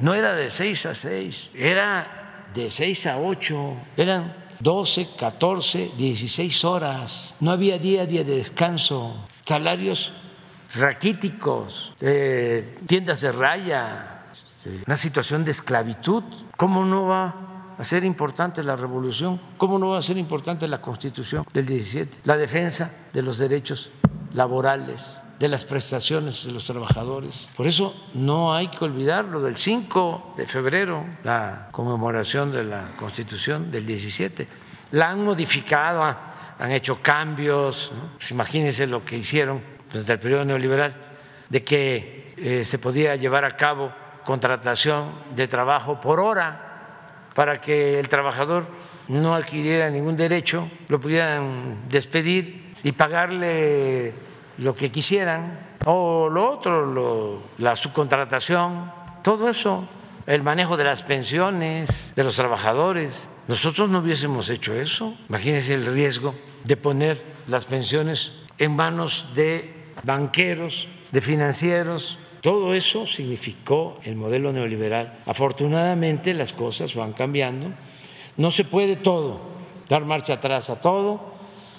no era de 6 a 6, era de 6 a 8, eran 12, 14, 16 horas, no había día, día de descanso, salarios raquíticos, eh, tiendas de raya, este, una situación de esclavitud. ¿Cómo no va a ser importante la revolución? ¿Cómo no va a ser importante la constitución del 17? La defensa de los derechos laborales, de las prestaciones de los trabajadores. Por eso no hay que olvidar lo del 5 de febrero, la conmemoración de la constitución del 17. La han modificado, han hecho cambios, pues imagínense lo que hicieron desde el periodo neoliberal, de que eh, se podía llevar a cabo contratación de trabajo por hora para que el trabajador no adquiriera ningún derecho, lo pudieran despedir y pagarle lo que quisieran, o lo otro, la subcontratación, todo eso, el manejo de las pensiones de los trabajadores. Nosotros no hubiésemos hecho eso. Imagínense el riesgo de poner las pensiones en manos de banqueros, de financieros, todo eso significó el modelo neoliberal. Afortunadamente las cosas van cambiando. No se puede todo, dar marcha atrás a todo,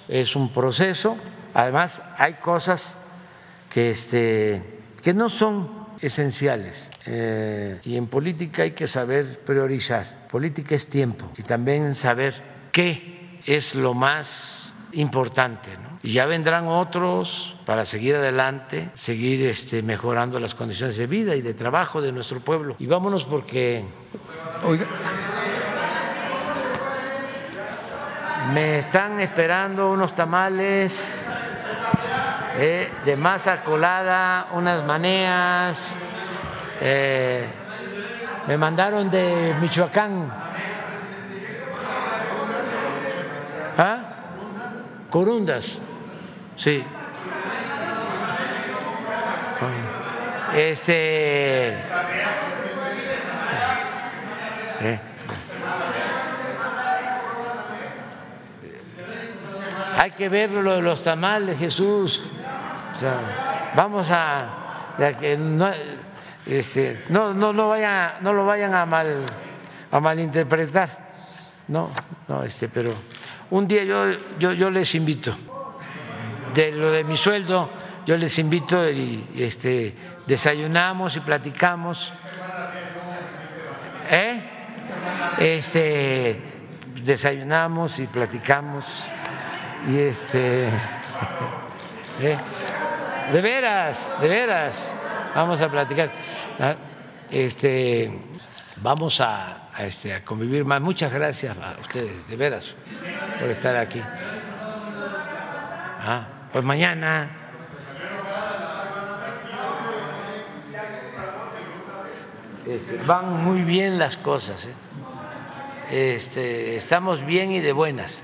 es un proceso. Además, hay cosas que, este, que no son esenciales eh, y en política hay que saber priorizar. Política es tiempo y también saber qué es lo más importante. Y ya vendrán otros para seguir adelante, seguir este, mejorando las condiciones de vida y de trabajo de nuestro pueblo. Y vámonos porque... Me están esperando unos tamales eh, de masa colada, unas maneas. Eh, me mandaron de Michoacán. ¿Ah? Corundas, sí. Este. Eh. Hay que ver lo de los tamales, Jesús. Vamos a, que no, este, no, no, no, vaya, no lo vayan a mal a malinterpretar. No, no, este, pero un día yo, yo, yo les invito, de lo de mi sueldo, yo les invito y este, desayunamos y platicamos. ¿Eh? Este, desayunamos y platicamos y este, ¿eh? De veras, de veras, vamos a platicar. ¿ah? Este, vamos a, este, a convivir más. Muchas gracias a ustedes, de veras, por estar aquí. Ah, pues mañana. Este, van muy bien las cosas. ¿eh? Este, estamos bien y de buenas.